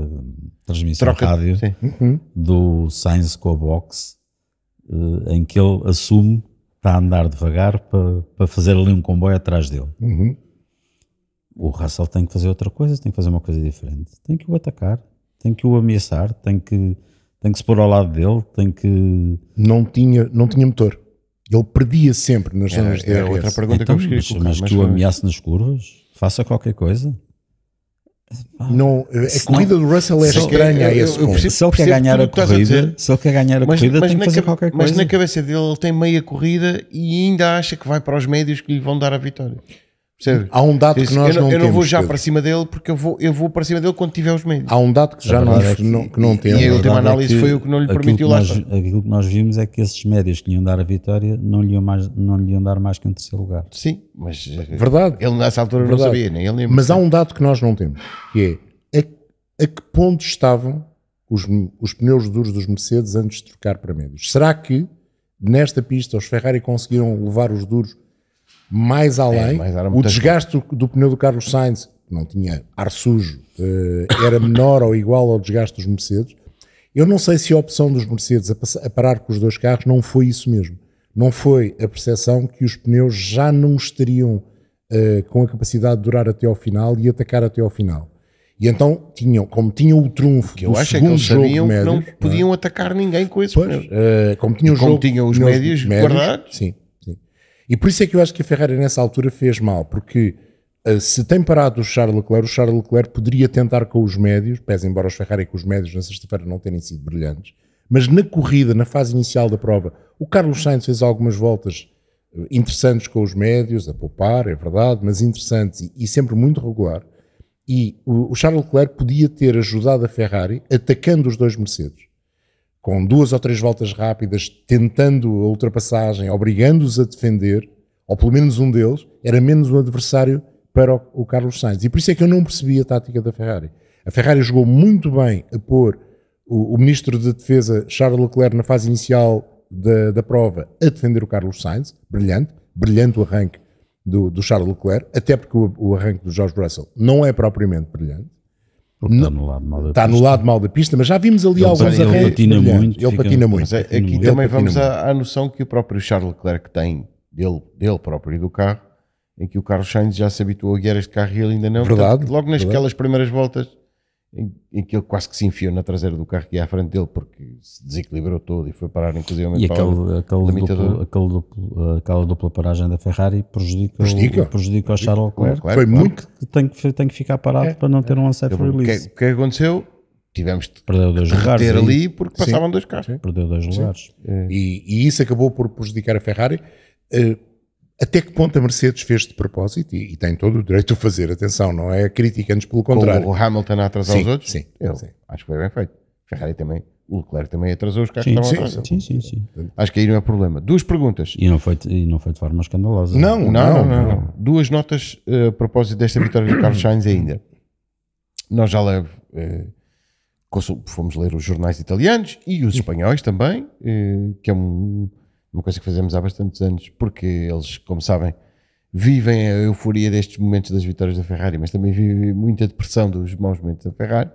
transmissão Troca- rádio sim. Uhum. do Sainz com a box eh, em que ele assume que está a andar devagar para, para fazer ali um comboio atrás dele. Uhum. O Russell tem que fazer outra coisa, tem que fazer uma coisa diferente. Tem que o atacar, tem que o ameaçar, tem que, tem que se pôr ao lado dele, tem que. Não, tinha, não tinha motor. Ele perdia sempre nas zonas de É, é DRS. outra pergunta Então, que eu queria mas, colocar. mas mas que o ameace nas curvas, faça qualquer coisa. Não, a Se corrida do Russell é estranha a eu- esse eu percebo- se ele quer ganhar a a corrida, se ele quer ganhar a corrida, tem que fazer cabe- qualquer mas coisa. na cabeça dele ele tem meia corrida e ainda acha que vai para os médios que lhe vão dar a vitória. Percebe? Há um dado que nós eu não eu não vou já Pedro. para cima dele porque eu vou, eu vou para cima dele quando tiver os médios. Há um dado que já não, é que- não, que não e temos. a última verdade análise foi o que não lhe permitiu que lá nós. Aquilo que nós vimos é que esses médios que lhe iam dar a vitória não lhe iam, mais, não lhe iam dar mais que um terceiro lugar. Sim, mas eh, Verdade. ele nessa altura não Verdade. sabia, nem ele nem Mas há um dado que nós não temos, que é a, a que ponto estavam os, os pneus duros dos Mercedes antes de trocar para médios. Será que nesta pista os Ferrari conseguiram levar os duros mais além? mais era o desgaste do, do pneu do Carlos Sainz, que não tinha ar sujo, eh, era menor ou igual ao desgaste dos Mercedes. Eu não sei se a opção dos Mercedes a, a parar com os dois carros não foi isso mesmo. Não foi a percepção que os pneus já não estariam eh, com a capacidade de durar até ao final e atacar até ao final. E então tinham, como tinham o trunfo que eu acho é que eles sabiam que médios, não é? podiam atacar ninguém com esses Pois, pneus. eh, como tinha o jogo, tinha os tinha médios guardados. Sim. E por isso é que eu acho que a Ferrari nessa altura fez mal, porque eh, se tem parado o Charles Leclerc, o Charles Leclerc poderia tentar com os médios, pese embora os Ferrari com os médios na sexta-feira não terem sido brilhantes, mas na corrida, na fase inicial da prova, o Carlos Sainz fez algumas voltas eh, interessantes com os médios, a poupar, é verdade, mas interessantes e, e sempre muito regular. E o, o Charles Leclerc podia ter ajudado a Ferrari atacando os dois Mercedes com duas ou três voltas rápidas, tentando a ultrapassagem, obrigando-os a defender, ou pelo menos um deles, era menos um adversário para o, o Carlos Sainz. E por isso é que eu não percebi a tática da Ferrari. A Ferrari jogou muito bem a pôr o, o ministro da Defesa, Charles Leclerc, na fase inicial da, da prova, a defender o Carlos Sainz, brilhante, brilhante o arranque do, do Charles Leclerc, até porque o, o arranque do George Russell não é propriamente brilhante. Porque está no lado mal da Está no pista. lado mal da pista, mas já vimos ali Ele- alguns ele arranques patina muito, Ele fica- patina muito. Mas é- aqui muito. também Ele vamos à, à noção que o próprio Charles Leclerc tem dele, dele próprio e do carro, em que o Carlos Sainz já se habituou a guiar este carro e ele ainda não. Verdade, Portanto, logo nas verdade. aquelas primeiras voltas em, em que ele quase que se enfiou na traseira do carro que ia à frente dele porque se desequilibrou todo e foi parar inclusive E para o aquele, aquele limitador. duplo, aquele duplo, aquela dupla paragem da Ferrari prejudica, Prejudica. O, prejudica o Charles Leclerc. Foi claro. muito. que tem que, tem que ficar parado para não ter um unsafe O que, release. o que aconteceu? Tivemos de Perdeu dois lugares. ter aí. ali porque passavam dois carros. Perdeu dois lugares. E, e isso acabou por prejudicar a Ferrari. Eh, até que ponto a Mercedes fez de propósito e, e tem todo o direito de o fazer. Atenção, não é crítica, antes pelo Com contrário. o Hamilton a atrasar Sim, os outros? sim, Eu sim. acho que foi bem feito. Ferrari também, o Leclerc também atrasou os carros Sim, que sim, atrás. sim, sim, sim. Acho que aí não é problema. Duas perguntas. E não foi, e não foi de forma escandalosa. Não, Não, não, não. não. Duas notas eh, a propósito desta vitória do Carlos Sainz ainda. Nós já le- eh, consul- fomos ler os jornais italianos e os espanhóis também, eh, que é um- uma coisa que fazemos há bastantes anos, porque eles, como sabem, vivem a euforia destes momentos das vitórias da Ferrari, mas também vivem muita depressão dos maus momentos da Ferrari.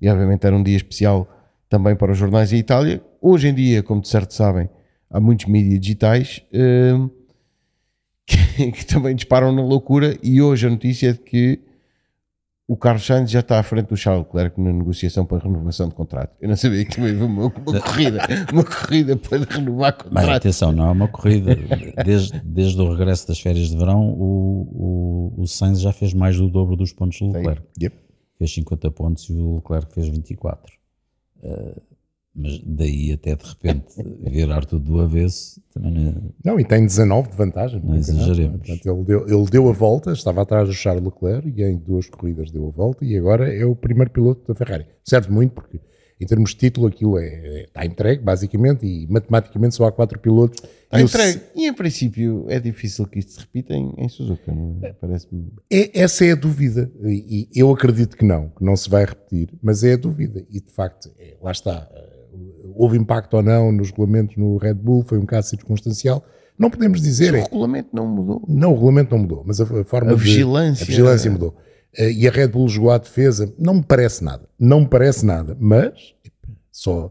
e obviamente era um dia especial também para os jornais em Itália. Hoje em dia, como de certo sabem, há muitos mídias digitais hum, que, que também disparam na loucura e hoje a notícia é de que o Carlos Sainz já está à frente do Charles Leclerc na negociação para renovação de contrato. Eu não sabia que também havia uma, uma corrida, uma corrida para renovar contrato. atenção, não é uma corrida. Desde, desde o regresso das férias de verão, o, o, o Sainz já fez mais do dobro dos pontos do Leclerc. Yep. Fez 50 pontos e o Leclerc fez 24. Uh, mas daí até de repente virar tudo do avesso, também não é- Não, e tem 19 de vantagem. Não campeonato, exageremos. Portanto, ele, deu, ele deu a volta, estava atrás do Charles Leclerc e em duas corridas deu a volta e agora é o primeiro piloto da Ferrari. Serve muito porque em termos de título aquilo é, é- está entregue basicamente e matematicamente só há quatro pilotos. Está E entregue. E em princípio é difícil que isto se repita em, em Suzuka, não é? Parece-me. É- essa é a dúvida e, e eu acredito que não, que não se vai repetir, mas é a dúvida e de facto, é, lá está, houve impacto ou não nos regulamentos no Red Bull, foi um caso circunstancial, não podemos dizer, O é, regulamento não mudou. não, o regulamento não mudou, mas a, a forma A de- vigilância. a vigilância mudou. Eh, e a Red Bull jogou à defesa, não me parece nada, não me parece nada, mas só,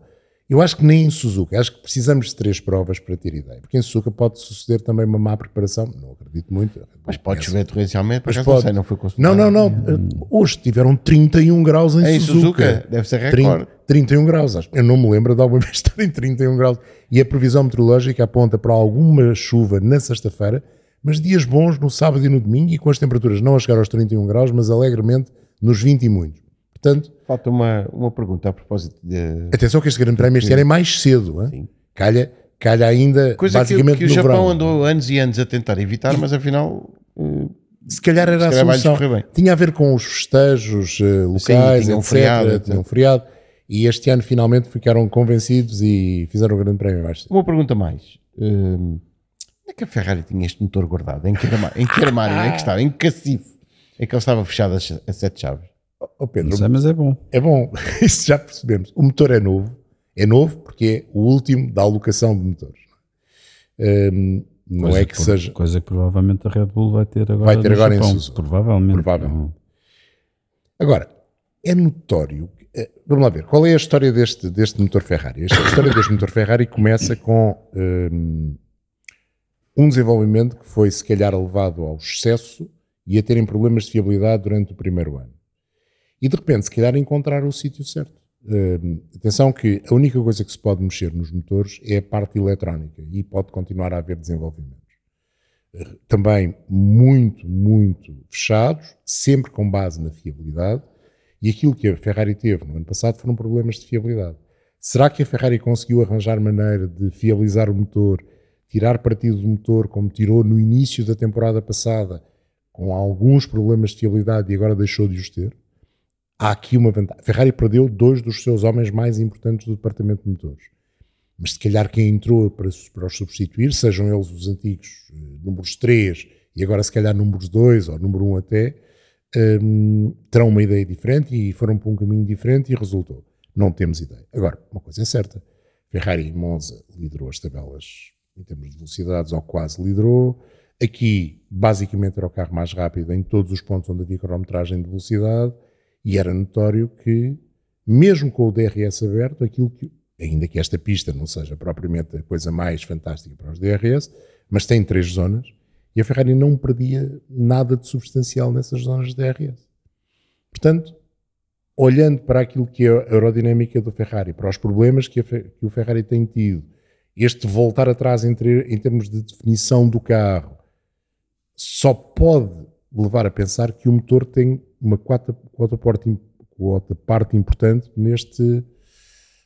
eu acho que nem em Suzuka, acho que precisamos de três provas para ter ideia, porque em Suzuka pode suceder também uma má preparação, não acredito muito. Mas pode chover torrencialmente, Mas acaso não pode. sei, não foi Não, consultado. não, não. eh, Hoje tiveram 31 graus em, Em Suzuka. Suzuka, deve ser recorde. 31 graus, acho. Eu não me lembro de alguma vez estar em 31 graus. E a previsão meteorológica aponta para alguma chuva na sexta-feira, mas dias bons no sábado e no domingo e com as temperaturas não a chegar aos 31 graus, mas alegremente nos 20 e muitos. Portanto, Falta uma, uma pergunta a propósito de. atenção que este grande prémio este ano é mais cedo. hein? Sim. Calha, calha ainda Coisa que, basicamente que o no Japão verão. andou anos e anos a tentar evitar, mas afinal. eh, Se calhar era Se a calhar vai-lhes solução. Tinha a ver com os festejos eh, locais, tinham um etc. feriado, etc. tinham um feriado. E este ano finalmente ficaram convencidos e fizeram o grande prémio cedo. Uma pergunta mais. Hum, onde é que a Ferrari tinha este motor guardado? Em que, arma- em que armário é que estava? Em que cacifo? É que ele estava fechado a, sete chaves. Ó Pedro, Não sei, mas é bom. é bom, isso já percebemos. O motor é novo, é novo porque é o último da alocação de motores. Hum, não Coisa é que por- seja. Coisa que provavelmente a Red Bull vai ter agora. Vai ter agora em Japão. Suzuka. Provavelmente. Provavelmente. Agora, é notório. Vamos lá ver, qual é a história deste, deste motor Ferrari? Esta- A história deste motor Ferrari começa com hum, um desenvolvimento que foi, se calhar, levado ao excesso e a terem problemas de fiabilidade durante o primeiro ano. E de repente, se calhar, encontrar o sítio certo. Hum, atenção que a única coisa que se pode mexer nos motores é a parte eletrónica e pode continuar a haver desenvolvimentos. Eh, Também muito, muito fechados, sempre com base na fiabilidade. E aquilo que a Ferrari teve no ano passado foram problemas de fiabilidade. Será que a Ferrari conseguiu arranjar maneira de fiabilizar o motor, tirar partido do motor como tirou no início da temporada passada, com alguns problemas de fiabilidade e agora deixou de os ter? Há aqui uma vantagem. A Ferrari perdeu dois dos seus homens mais importantes do departamento de motores. Mas se calhar quem entrou para, para os substituir, sejam eles os antigos eh, números 3 e agora se calhar números 2 ou número 1 até, hum, terão uma ideia diferente e foram para um caminho diferente e resultou. Não temos ideia. Agora, uma coisa é certa: Ferrari em Monza liderou as tabelas em termos de velocidades, ou quase liderou. Aqui, basicamente, era o carro mais rápido em todos os pontos onde havia cronometragem de velocidade e era notório que, mesmo com o DRS aberto, aquilo que, ainda que esta pista não seja propriamente a coisa mais fantástica para os DRS, mas tem três zonas e a Ferrari não perdia nada de substancial nessas zonas de DRS. Portanto, olhando para aquilo que é a aerodinâmica do Ferrari, para os problemas que, a que o Ferrari tem tido, este voltar atrás em, ter- em termos de definição do carro, só pode levar a pensar que o motor tem uma parte, im- quota parte importante neste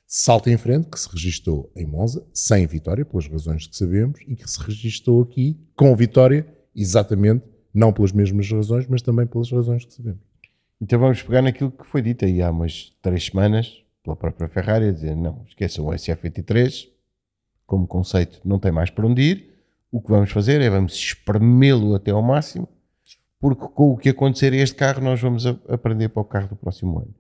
salto em frente que se registou em Monza, sem vitória, pelas razões que sabemos, e que se registou aqui com vitória, exatamente, não pelas mesmas razões, mas também pelas razões que sabemos. Então vamos pegar naquilo que foi dito aí há umas três semanas pela própria Ferrari, a dizer não, esqueçam o SF23, como conceito não tem mais para onde ir, o que vamos fazer é vamos espremê-lo até ao máximo, porque com o que acontecer a este carro nós vamos aprender para o carro do próximo ano.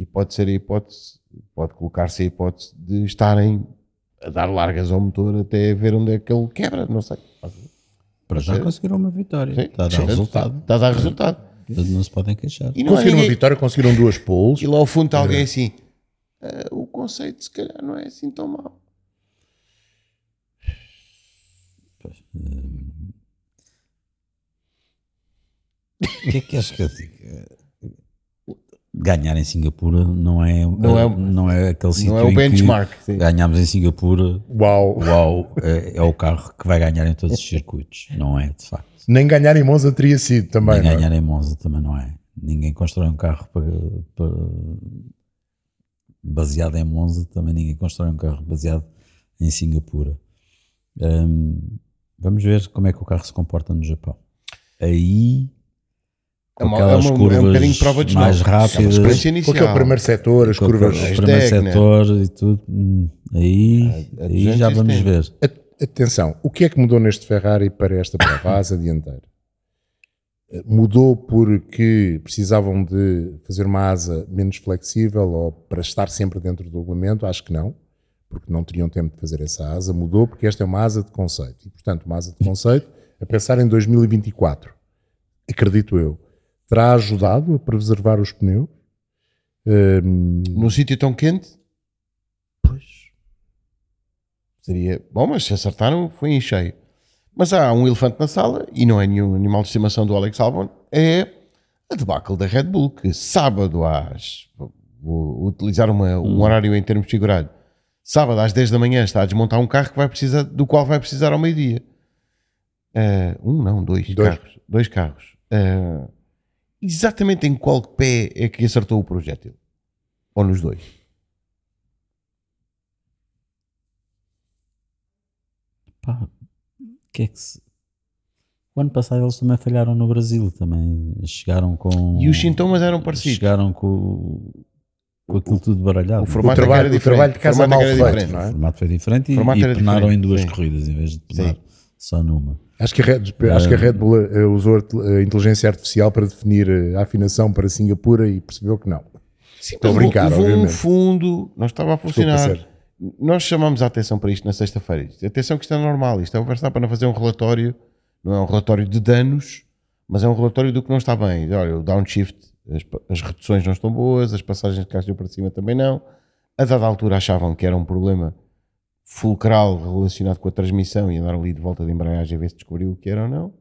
E pode ser a hipótese, pode colocar-se a hipótese de estarem a dar largas ao motor até ver onde é que ele quebra, não sei. Para já conseguiram uma vitória. Sim. Está a dar Sim. resultado. Está a dar resultado. não se podem queixar. E Conseguiram ninguém- a vitória, conseguiram duas poles. E lá ao fundo está alguém assim. "Ah, o conceito se calhar não é assim tão mau. O que é que queres que eu diga? Ganhar em Singapura não é, Não é- não é aquele sítio é o em benchmark, sim. ganhámos em Singapura. Uau! Uau, é, é o carro que vai ganhar em todos os circuitos. Não é, de facto. Nem ganhar em Monza teria sido também. Nem não é? ganhar em Monza também não é. Ninguém constrói um carro para, para- baseado em Monza, também ninguém constrói um carro baseado em Singapura. Hum, vamos ver como é que o carro se comporta no Japão. Aí, É uma- aquelas é uma- é um curvas bocadinho prova de mais. É rápidas, sequência Com inicial. aquele primeiro setor, as com curvas. o primeiro né? setor e tudo, hum, aí, A- a aí já 270. vamos ver. A- Atenção, o que é que mudou neste Ferrari para esta prova? A asa dianteira. Eh, Mudou porque precisavam de fazer uma asa menos flexível ou para estar sempre dentro do regulamento? Acho que não, porque não teriam tempo de fazer essa asa. Mudou porque esta é uma asa de conceito. E, portanto, uma asa de conceito, a pensar em 2024, acredito eu, terá ajudado a preservar os pneus? Hum, Num sítio tão quente? pois. Seria. Bom, mas se acertaram, foi em cheio. Mas há um elefante na sala, e não é nenhum animal de estimação do Alex Albon, é a debacle da Red Bull, que sábado às. Vou utilizar uma- um horário em termos figurados. Sábado às 10 da manhã está a desmontar um carro que vai precisar, do qual vai precisar ao meio-dia. Eh, um, não, dois, Dois. carros. Dois carros. Eh, exatamente em qual pé é que acertou o projétil? Ou nos dois? Pá, que é que se... O ano passado eles também falharam no Brasil, também chegaram com... E os sintomas eram parecidos. Chegaram com, com aquilo tudo baralhado. O formato O trabalho- é era o trabalho de diferente. casa é mal feito, diferente. não é? O formato foi diferente e, e penaram diferente, em duas sim. corridas em vez de penar Sim. só numa. Acho que a Red, acho que a Red Bull eh, usou a inteligência artificial para definir eh, a afinação para Singapura e percebeu que não. Sim, Estou a brincar, levou um obviamente. fundo, não estava a funcionar. Nós chamamos a atenção para isto na sexta-feira. Atenção que isto é normal. Isto é o Verstappen a fazer um relatório, não é um relatório de danos, mas é um relatório do que não está bem. Olha, o downshift, as, as reduções não estão boas, as passagens de caixa para cima também não. A dada altura achavam que era um problema fulcral relacionado com a transmissão e andaram ali de volta de embreagem a ver se descobriu o que era ou não.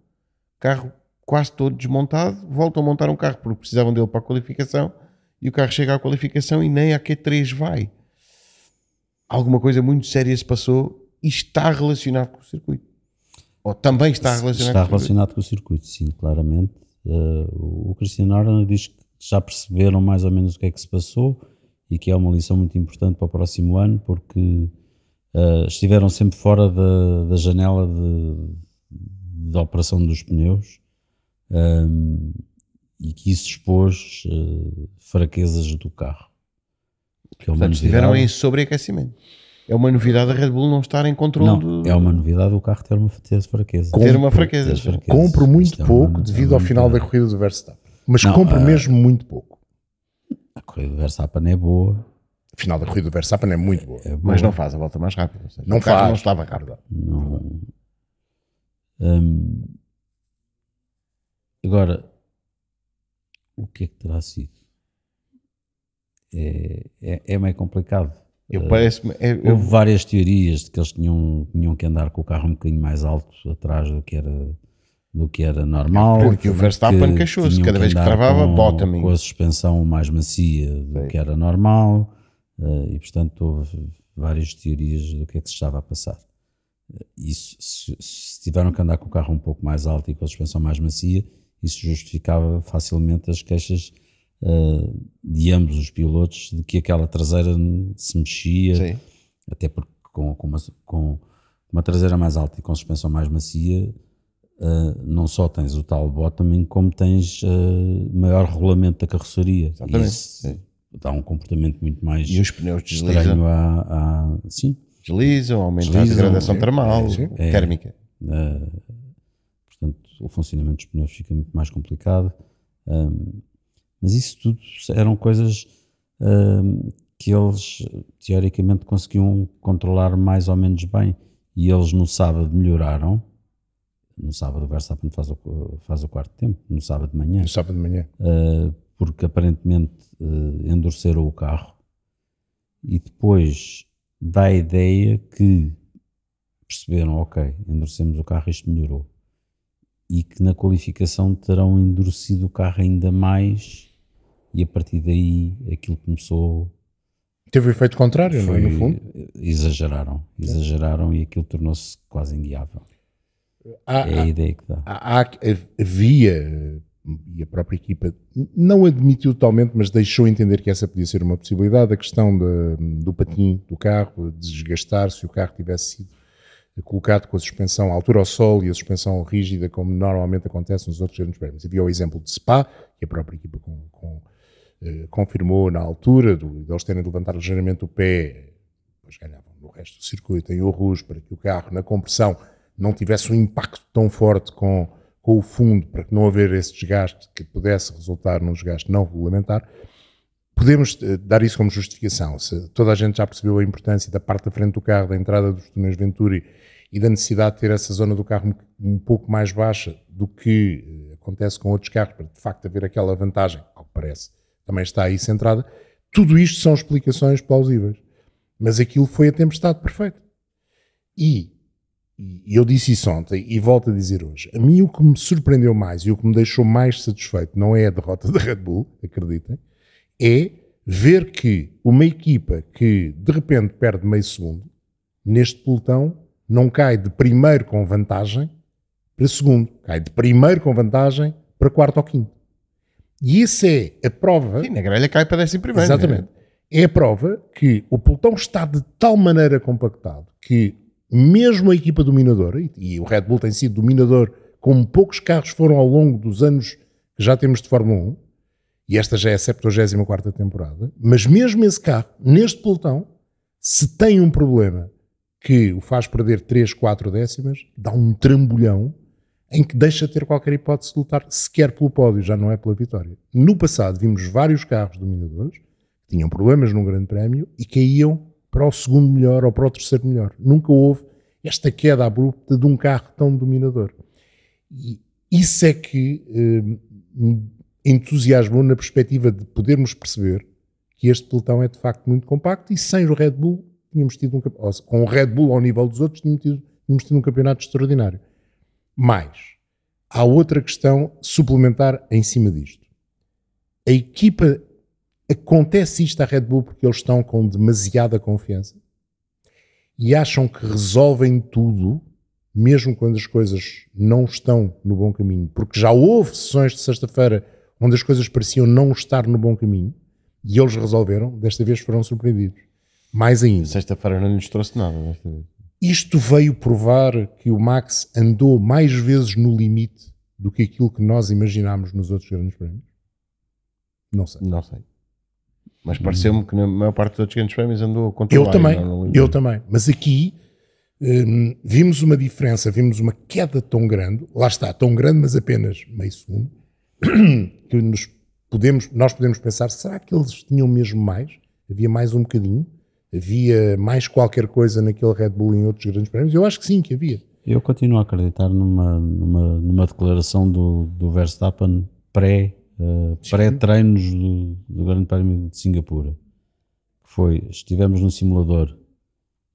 Carro quase todo desmontado, voltam a montar um carro porque precisavam dele para a qualificação e o carro chega à qualificação e nem a Q3 vai. Alguma coisa muito séria se passou e está relacionado com o circuito. Ou também está relacionado Está com o circuito. relacionado com o circuito, sim, claramente. Eh, o Cristiano Horner diz que já perceberam mais ou menos o que é que se passou e que é uma lição muito importante para o próximo ano, porque eh, estiveram sempre fora da, da janela de, de operação dos pneus ehm, e que isso expôs eh, fraquezas do carro. Que é uma Portanto, estiveram em sobreaquecimento. É uma novidade a Red Bull não estar em controle Não, do- é uma novidade o carro ter uma ter fraqueza. ter uma fraqueza. Ter. Compro muito Isto é uma- pouco é devido uma ao final da corrida do Verstappen. Mas Não, compro mesmo muito pouco. A corrida do Verstappen é boa. Final da corrida do Verstappen é muito boa. é boa. Mas não faz a volta mais rápida. seja, Não faz. não estava rápido. Não. Hum, agora, o que é que terá sido? É, é, é meio complicado. Eu Eh, parece é, eu- Houve várias teorias de que eles tinham, tinham que andar com o carro um bocadinho mais alto atrás do que era, do que era normal. Porque o Verstappen que queixou-se, cada vez que travava, bottoming. Com a suspensão mais macia do que era normal. Eh, e portanto houve várias teorias do que é que se estava a passar. Eh, Isso, se, se tiveram que andar com o carro um pouco mais alto e com a suspensão mais macia, isso justificava facilmente as queixas eh, de ambos os pilotos de que aquela traseira se mexia, Sim. até porque com, com, uma, com uma traseira mais alta e com suspensão mais macia, eh, não só tens o tal bottoming, como tens eh, maior regulamento da carroceria. Exatamente, Isso sim. Dá um comportamento muito mais E os pneus deslizam, à, à- sim, deslizam aumenta a Deslizam, degradação sim. termal, É. É. térmica. Uh, portanto, o funcionamento dos pneus fica muito mais complicado. Um, mas isso tudo eram coisas um, que eles teoricamente conseguiam controlar mais ou menos bem. E eles no sábado melhoraram, no sábado o Verstappen faz o, faz o quarto tempo, no sábado de manhã. No sábado de manhã. Uh, porque aparentemente uh, endureceram o carro e depois dá a ideia que perceberam, ok, endurecemos o carro, isto melhorou. E que na qualificação terão endurecido o carro ainda mais e a partir daí aquilo começou Teve o efeito contrário, foi, não é? No fundo. Exageraram, exageraram é. e aquilo tornou-se quase inguiável. Há, é a há, ideia que dá. Há, havia, e a própria equipa não admitiu totalmente, mas deixou entender que essa podia ser uma possibilidade, a questão de, do patim do carro, de desgastar se o carro tivesse sido colocado com a suspensão à altura ao sol e a suspensão rígida, como normalmente acontece nos outros grandes prémios. Havia o exemplo de Spa, que a própria equipa com, com eh, confirmou na altura do, de eles terem de levantar ligeiramente o pé, depois ganhavam no resto do circuito em Rouge para que o carro na compressão não tivesse um impacto tão forte com, com o fundo, para não haver esse desgaste que pudesse resultar num desgaste não regulamentar. Podemos eh, dar isso como justificação. Se toda a gente já percebeu a importância da parte da frente do carro, da entrada dos túneis Venturi e da necessidade de ter essa zona do carro um, um pouco mais baixa do que eh, acontece com outros carros, para de facto haver aquela vantagem, ao que parece, também está aí centrada. Tudo isto são explicações plausíveis. Mas aquilo foi a tempestade perfeita. E, e eu disse isso ontem e volto a dizer hoje. A mim o que me surpreendeu mais e o que me deixou mais satisfeito não é a derrota da Red Bull, acreditem, é ver que uma equipa que de repente perde meio segundo, neste pelotão, não cai de primeiro com vantagem para segundo, cai de primeiro com vantagem para quarto ou quinto. E isso é a prova. Sim, na grelha cai para décimo primeiro. Exatamente. É? é a prova que o pelotão está de tal maneira compactado que, mesmo a equipa dominadora, e o Red Bull tem sido dominador como poucos carros foram ao longo dos anos que já temos de Fórmula 1, e esta já é a 74 temporada, mas mesmo esse carro, neste pelotão, se tem um problema que o faz perder 3, 4 décimas, dá um trambolhão em que deixa de ter qualquer hipótese de lutar sequer pelo pódio, já não é pela vitória. No passado vimos vários carros dominadores que tinham problemas num grande prémio e caíam para o segundo melhor ou para o terceiro melhor. Nunca houve esta queda abrupta de um carro tão dominador. E isso é que eh, entusiasmou na perspectiva de podermos perceber que este pelotão é de facto muito compacto e sem o Red Bull tínhamos tido um com o Red Bull ao nível dos outros tínhamos tido, tínhamos tido um campeonato extraordinário. Mais, há outra questão suplementar em cima disto. A equipa, acontece isto à Red Bull porque eles estão com demasiada confiança e acham que resolvem tudo, mesmo quando as coisas não estão no bom caminho. Porque já houve sessões de sexta-feira onde as coisas pareciam não estar no bom caminho e eles resolveram, desta vez foram surpreendidos. Mais ainda. Sexta-feira não lhes trouxe nada desta vez. Isto veio provar que o Max andou mais vezes no limite do que aquilo que nós imaginámos nos outros grandes prémios? Não sei. Não sei. Mas pareceu-me que na maior parte dos outros grandes prémios andou contra Eu também, eu também. Mas aqui hum, vimos uma diferença, vimos uma queda tão grande, lá está, tão grande, mas apenas meio segundo, que nos podemos, nós podemos pensar, será que eles tinham mesmo mais? Havia mais um bocadinho? Havia mais qualquer coisa naquele Red Bull em outros grandes prémios? Eu acho que sim, que havia. Eu continuo a acreditar numa, numa, numa declaração do, do Verstappen pré, uh, pré-treinos do, do Grande Prémio de Singapura. Que foi, estivemos no simulador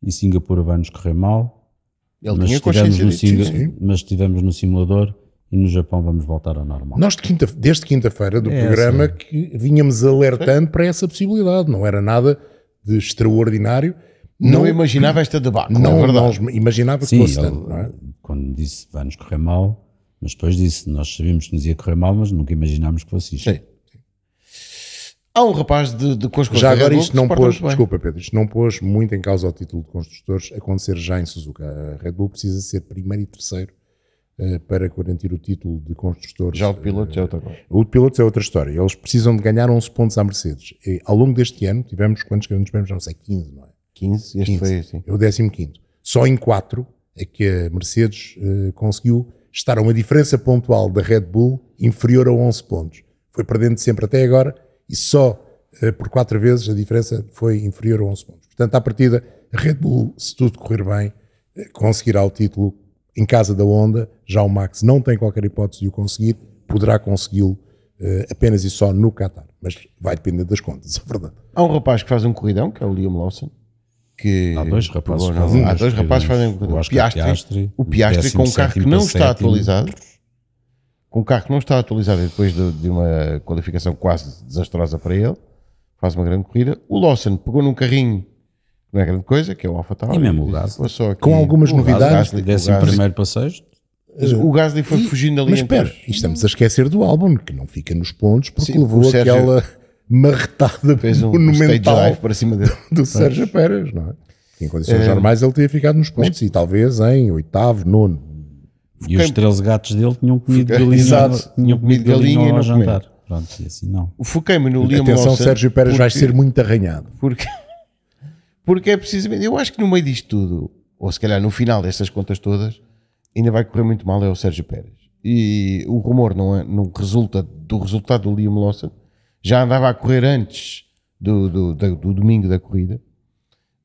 e Singapura vai nos correr mal, Ele mas, estivemos no Singa, mas estivemos no simulador e no Japão vamos voltar ao normal. Nós de quinta, desde quinta-feira do é programa assim. que vínhamos alertando para essa possibilidade, não era nada de extraordinário. Não, não imaginava esta debate, não, é não imaginava Sim, que fosse tanto, não é? Quando disse vai-nos correr mal, mas depois disse, nós sabíamos que nos ia correr mal, mas nunca imaginámos que fosse isto. Sim. Há um rapaz de, de com as Já agora isto não pôs, desculpa Pedro, isto não pôs muito em causa o título de construtores acontecer já em Suzuka. A Red Bull precisa ser primeiro e terceiro uh, para garantir o título de construtores. Já o piloto uh, é outra coisa. O de pilotos é outra história. Eles precisam de ganhar 11 pontos à Mercedes. E, ao longo deste ano tivemos quantos grandes prémios? Não sei, 15, não é? 15, este 15. foi assim. É o 15. Só em 4 é que a Mercedes uh, conseguiu estar a uma diferença pontual da Red Bull inferior a 11 pontos. Foi perdendo sempre até agora e só uh, por 4 vezes a diferença foi inferior a 11 pontos. Portanto, à partida, a Red Bull, se tudo correr bem, uh, conseguirá o título em casa da Honda, já o Max não tem qualquer hipótese de o conseguir, poderá consegui-lo eh, apenas e só no Qatar, mas vai depender das contas, é verdade. Há um rapaz que faz um corridão, que é o Liam Lawson. Que Há dois rapazes que fazem há dois rapazes fazem. O O Piastri, Piastri, o Piastri com um carro que 17º não está atualizado. Com um carro que não está atualizado e depois de, de uma qualificação quase desastrosa para ele, faz uma grande corrida. O Lawson pegou num carrinho que não é grande coisa, que é o Alfa Tauri. E mesmo o Gasly. Foi só aqui- Com algumas o novidades. Gasly, o Décimo Gasly- primeiro para sexto. O Gasly foi fugindo ali Mas espera, os- e estamos a esquecer do álbum, que não fica nos pontos, porque Sim, levou o Sérgio aquela marretada fez um stage monumental dive para cima dele. do Sérgio Pérez, não é? Em condições É. normais ele teria ficado nos pontos e talvez em oitavo, nono. E os 13 gatos dele tinham comido Fiquei- galinha, Exato, tinham comido galinha e ao jantar. Pronto, e assim não. Foquei-me no Liam Atenção, Lawson. Sérgio Pérez vai porque- ser muito arranhado. Porque, porque é precisamente. Eu acho que no meio disto tudo, ou se calhar no final destas contas todas, ainda vai correr muito mal é o Sérgio Pérez. E o rumor não, é, não resulta do resultado do Liam Lawson. Já andava a correr antes do, do, da- do domingo da corrida.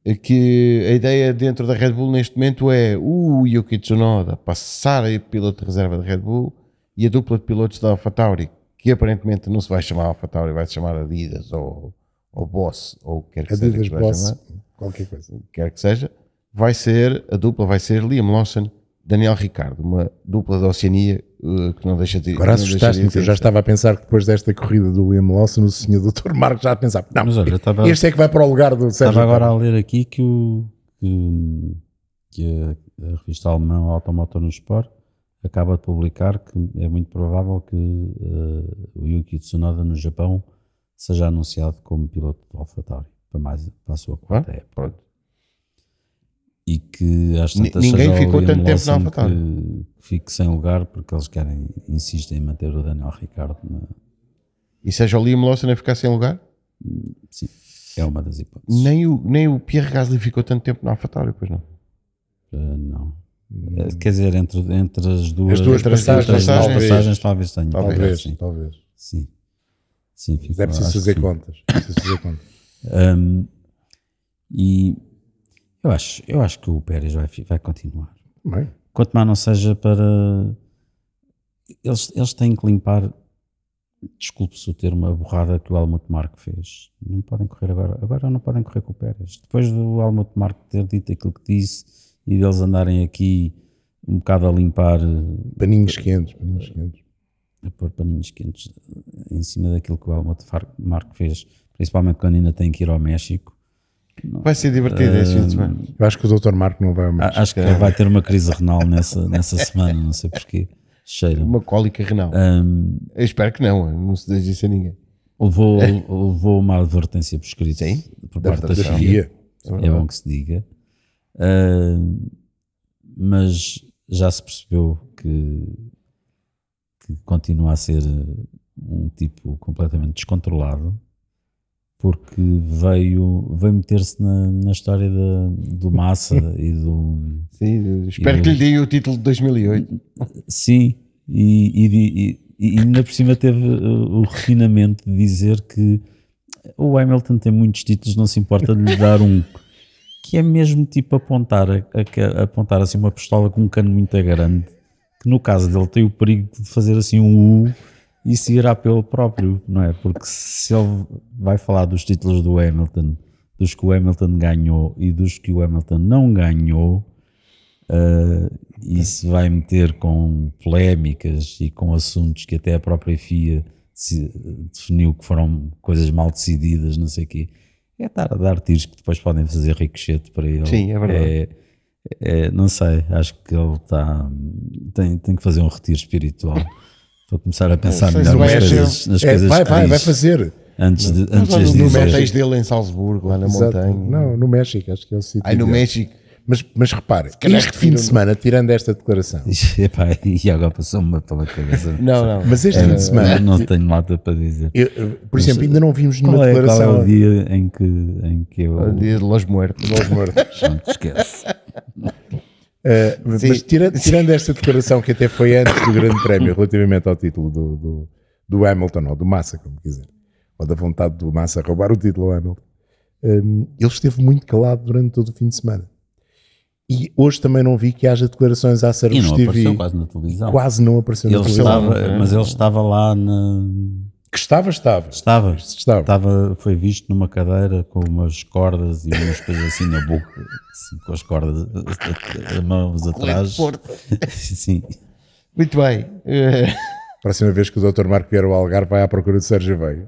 É Que a ideia dentro da Red Bull neste momento é o Yuki Tsunoda passar a piloto de reserva da Red Bull e a dupla de pilotos da AlphaTauri, que aparentemente não se vai chamar AlphaTauri, vai se chamar Adidas ou, ou Boss, ou o que quer que seja. Adidas que se vai Boss, chamar qualquer coisa. quer que seja, vai ser, a dupla vai ser Liam Lawson, Daniel Ricardo, uma dupla da Oceania uh, que não deixa de Agora assustaste-me, que eu já estava a pensar que depois desta corrida do Liam Lawson, o senhor Dr. Marcos já a pensar, não, Mas olha, estava- este é que vai para o lugar do Sérgio Estava agora a ler aqui que, o, que, que a, a revista alemã Automotor no Sport acaba de publicar que é muito provável que eh, o Yuki Tsunoda no Japão seja anunciado como piloto de AlphaTauri para, mais, para a sua quarta época. Pronto. E que às tantas ninguém ficou tanto tempo na que fique sem lugar porque eles querem, insistem em manter o Daniel Ricardo na, E seja o Liam Lawson a ficar sem lugar, sim, é uma das hipóteses. nem o, nem o Pierre Gasly ficou tanto tempo na AlphaTauri, pois não. Uh, não. Uh, Quer dizer, entre, entre as duas, As duas entre as passagens, talvez. passagens, talvez tenha. Talvez, sim. talvez. Sim. Sim, fico- é preciso que fazer contas. É preciso fazer contas. Um, e eu acho, eu acho que o Pérez vai, vai continuar. Bem, Quanto mais não seja para. Eles, eles têm que limpar. Desculpe-se o termo, a borrada que o Helmut Marko fez. Não podem correr agora. Agora não podem correr com o Pérez. Depois do Helmut Marko ter dito aquilo que disse e deles andarem aqui um bocado a limpar, paninhos quentes, paninhos quentes. a pôr paninhos quentes em cima daquilo que o Helmut Far- Marko fez, principalmente quando ainda tem que ir ao México. Vai ser divertido esse fim de semana. Eu acho que o Dr. Marco não vai Acho que ele vai ter uma crise renal nessa, nessa semana, não sei porquê. Cheira. Uma cólica renal. Um, Eu espero que não, não se deixe isso a ninguém. levou, levou uma advertência por escrito Sim, por da parte da. FIA. FIA. É bom que se diga. Um, mas já se percebeu que, que continua a ser um tipo completamente descontrolado porque veio, veio meter-se na, na história da, do Massa e do, Sim, espero que lhe deem o título de 2008. Sim, e, e, e- e ainda por cima teve o refinamento de dizer que o Hamilton tem muitos títulos, não se importa de lhe dar um. Que é mesmo tipo apontar, a, a- apontar assim uma pistola com um cano muito grande, que no caso dele tem o perigo de fazer assim um U se irá pelo próprio, não é? Porque se ele vai falar dos títulos do Hamilton, dos que o Hamilton ganhou e dos que o Hamilton não ganhou, Uh, e se vai meter com polémicas e com assuntos que até a própria FIA definiu que foram coisas mal decididas, não sei o quê, é estar a dar tiros que depois podem fazer ricochete para ele. Sim, é verdade. É- é, não sei, acho que ele está. Tem, tem que fazer um retiro espiritual. Estou a começar a pensar melhor vai nas fazer. coisas, nas É, coisas vai, que vai, diz, vai fazer. Antes de, Mas antes de no, no dizer. hotéis dele em Salzburgo, lá na Exato. montanha. Não, no México, acho que é o sítio. Aí no dele. México. Mas, mas repare, este fim de semana, tirando esta declaração, Epá, e agora passou-me pela cabeça. Não, não. mas este É, fim de semana, não tenho nada para dizer. eu- por exemplo, ainda não vimos nenhuma Qual é, qual é declaração. o dia em que, em que eu. O dia de Los Muertos. Los Muertos. Não te esquece. Uh, mas tira- tirando esta declaração que até foi antes do Grande Prémio, relativamente ao título do, do, do Hamilton, ou do Massa, como quiser, ou da vontade do Massa roubar o título ao Hamilton, um, ele esteve muito calado durante todo o fim de semana. E hoje também não vi que haja declarações à TV. apareceu quase na televisão. Quase não apareceu Ele na televisão. estava, mas ele estava lá na. Que estava, estava. Estava. Estava. Estava, foi visto numa cadeira com umas cordas e umas coisas assim na boca, assim, com as cordas, as mãos atrás. Sim. Muito bem. Eh, Próxima vez que o Dr. Marco vier ao Algarve, vai à procura de Sérgio Veiga.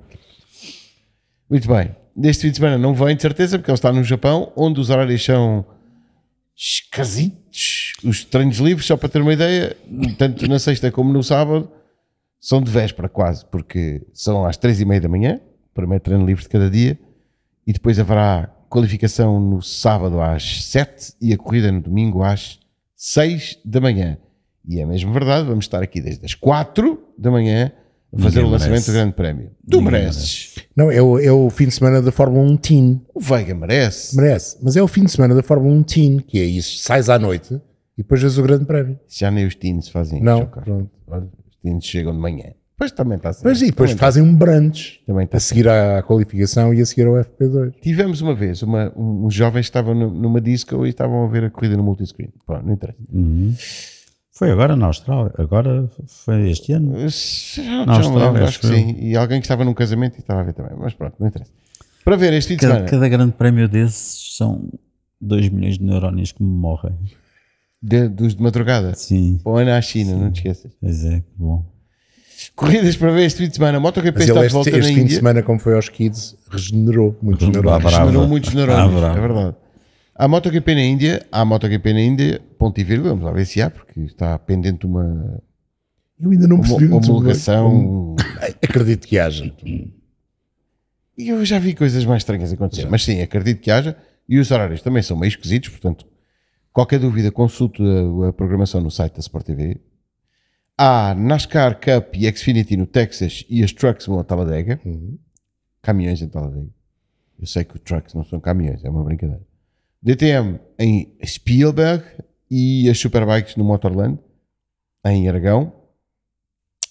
Muito bem. Neste fim de semana não vem de certeza, porque ele está no Japão, onde os horários são esquisitos. Os treinos livres, só para ter uma ideia, tanto na sexta como no sábado, são de véspera quase, porque são às três e meia da manhã, primeiro treino livre de cada dia, e depois haverá qualificação no sábado às sete e a corrida no domingo às seis da manhã. E é mesmo verdade, vamos estar aqui desde as quatro da manhã a fazer Ninguém o lançamento merece. do Grande Prémio. Tu Ninguém mereces. Não, é o, é o fim de semana da Fórmula 1 Teen. O Veiga merece. Merece. Mas é o fim de semana da Fórmula 1 Teen, que é isso. Sais à noite e depois vês o grande prémio. Já nem os teens fazem isso. Não, ó, cara. pronto. Olha, teens chegam de manhã. Depois também está a ser. Mas e depois também fazem um brunch Também está a seguir à qualificação e a seguir ao FP2. Tivemos uma vez uma, um- uns jovens que estavam nu- numa disco e estavam a ver a corrida no multiscreen. Pô, não interessa. Uhum. Foi agora na Austrália, agora foi este ano. Já, já Na Austrália, lembro, acho que sim. E alguém que estava num casamento e estava a ver também. Mas pronto, não interessa. Para ver este Cada, semana, cada grande prémio desses são 2 milhões de neurónios que me morrem. De- dos de madrugada, Sim, para o ano à China, não te esqueças. pois é, que bom. Corridas para ver este fim de semana. MotoGP Mas está de volta este, este na fim de semana, como foi aos Kids, regenerou muitos neurónios. bravo. Generou muitos neurônios, Ah, é verdade. Há MotoGP na Índia, há MotoGP na Índia, ponto e vírgula, vamos lá ver se há, porque está pendente uma, Eu ainda não uma percebi bem. homologação. Acredito que haja. E eu já vi coisas mais estranhas acontecer, mas sim, acredito que haja. E os horários também são meio esquisitos, portanto, qualquer dúvida, consulte a, a programação no site da Sport TV. Há NASCAR Cup e Xfinity no Texas e as Trucks vão a Talladega. Caminhões em Talladega. Eu sei que os Trucks não são caminhões, é uma brincadeira. DTM em Spielberg e as Superbikes no Motorland em Aragão.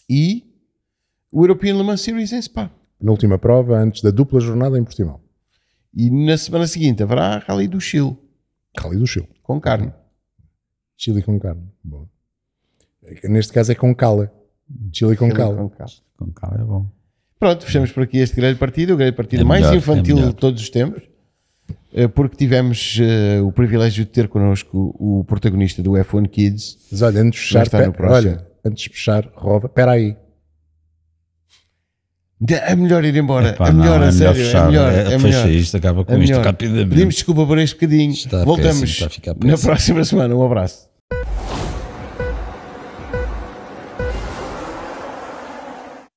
E o European Le Mans Series em Spa. Na última prova, antes da dupla jornada em Portimão. E na semana seguinte haverá a Rally do Chile, Cali do Chile. com carne. Chile com carne. Bom. Neste caso é com cala. Chile com Chile cala. com calma é bom. Pronto, fechamos por aqui este grande partido, o grande partido É mais melhor, infantil é de todos os tempos, eh, porque tivemos eh, o privilégio de ter connosco o protagonista do F1 Kids. Mas olha, antes de fechar, estar no próximo. olha, antes de fechar, Rova, espera aí. É melhor ir embora, Epá, é melhor, não, a é sério, melhor fechar. é melhor, é, é melhor. isto, acaba com É isto melhor. rapidamente. Pedimos desculpa por este bocadinho. Está Voltamos péssimo, na próxima semana. Um abraço.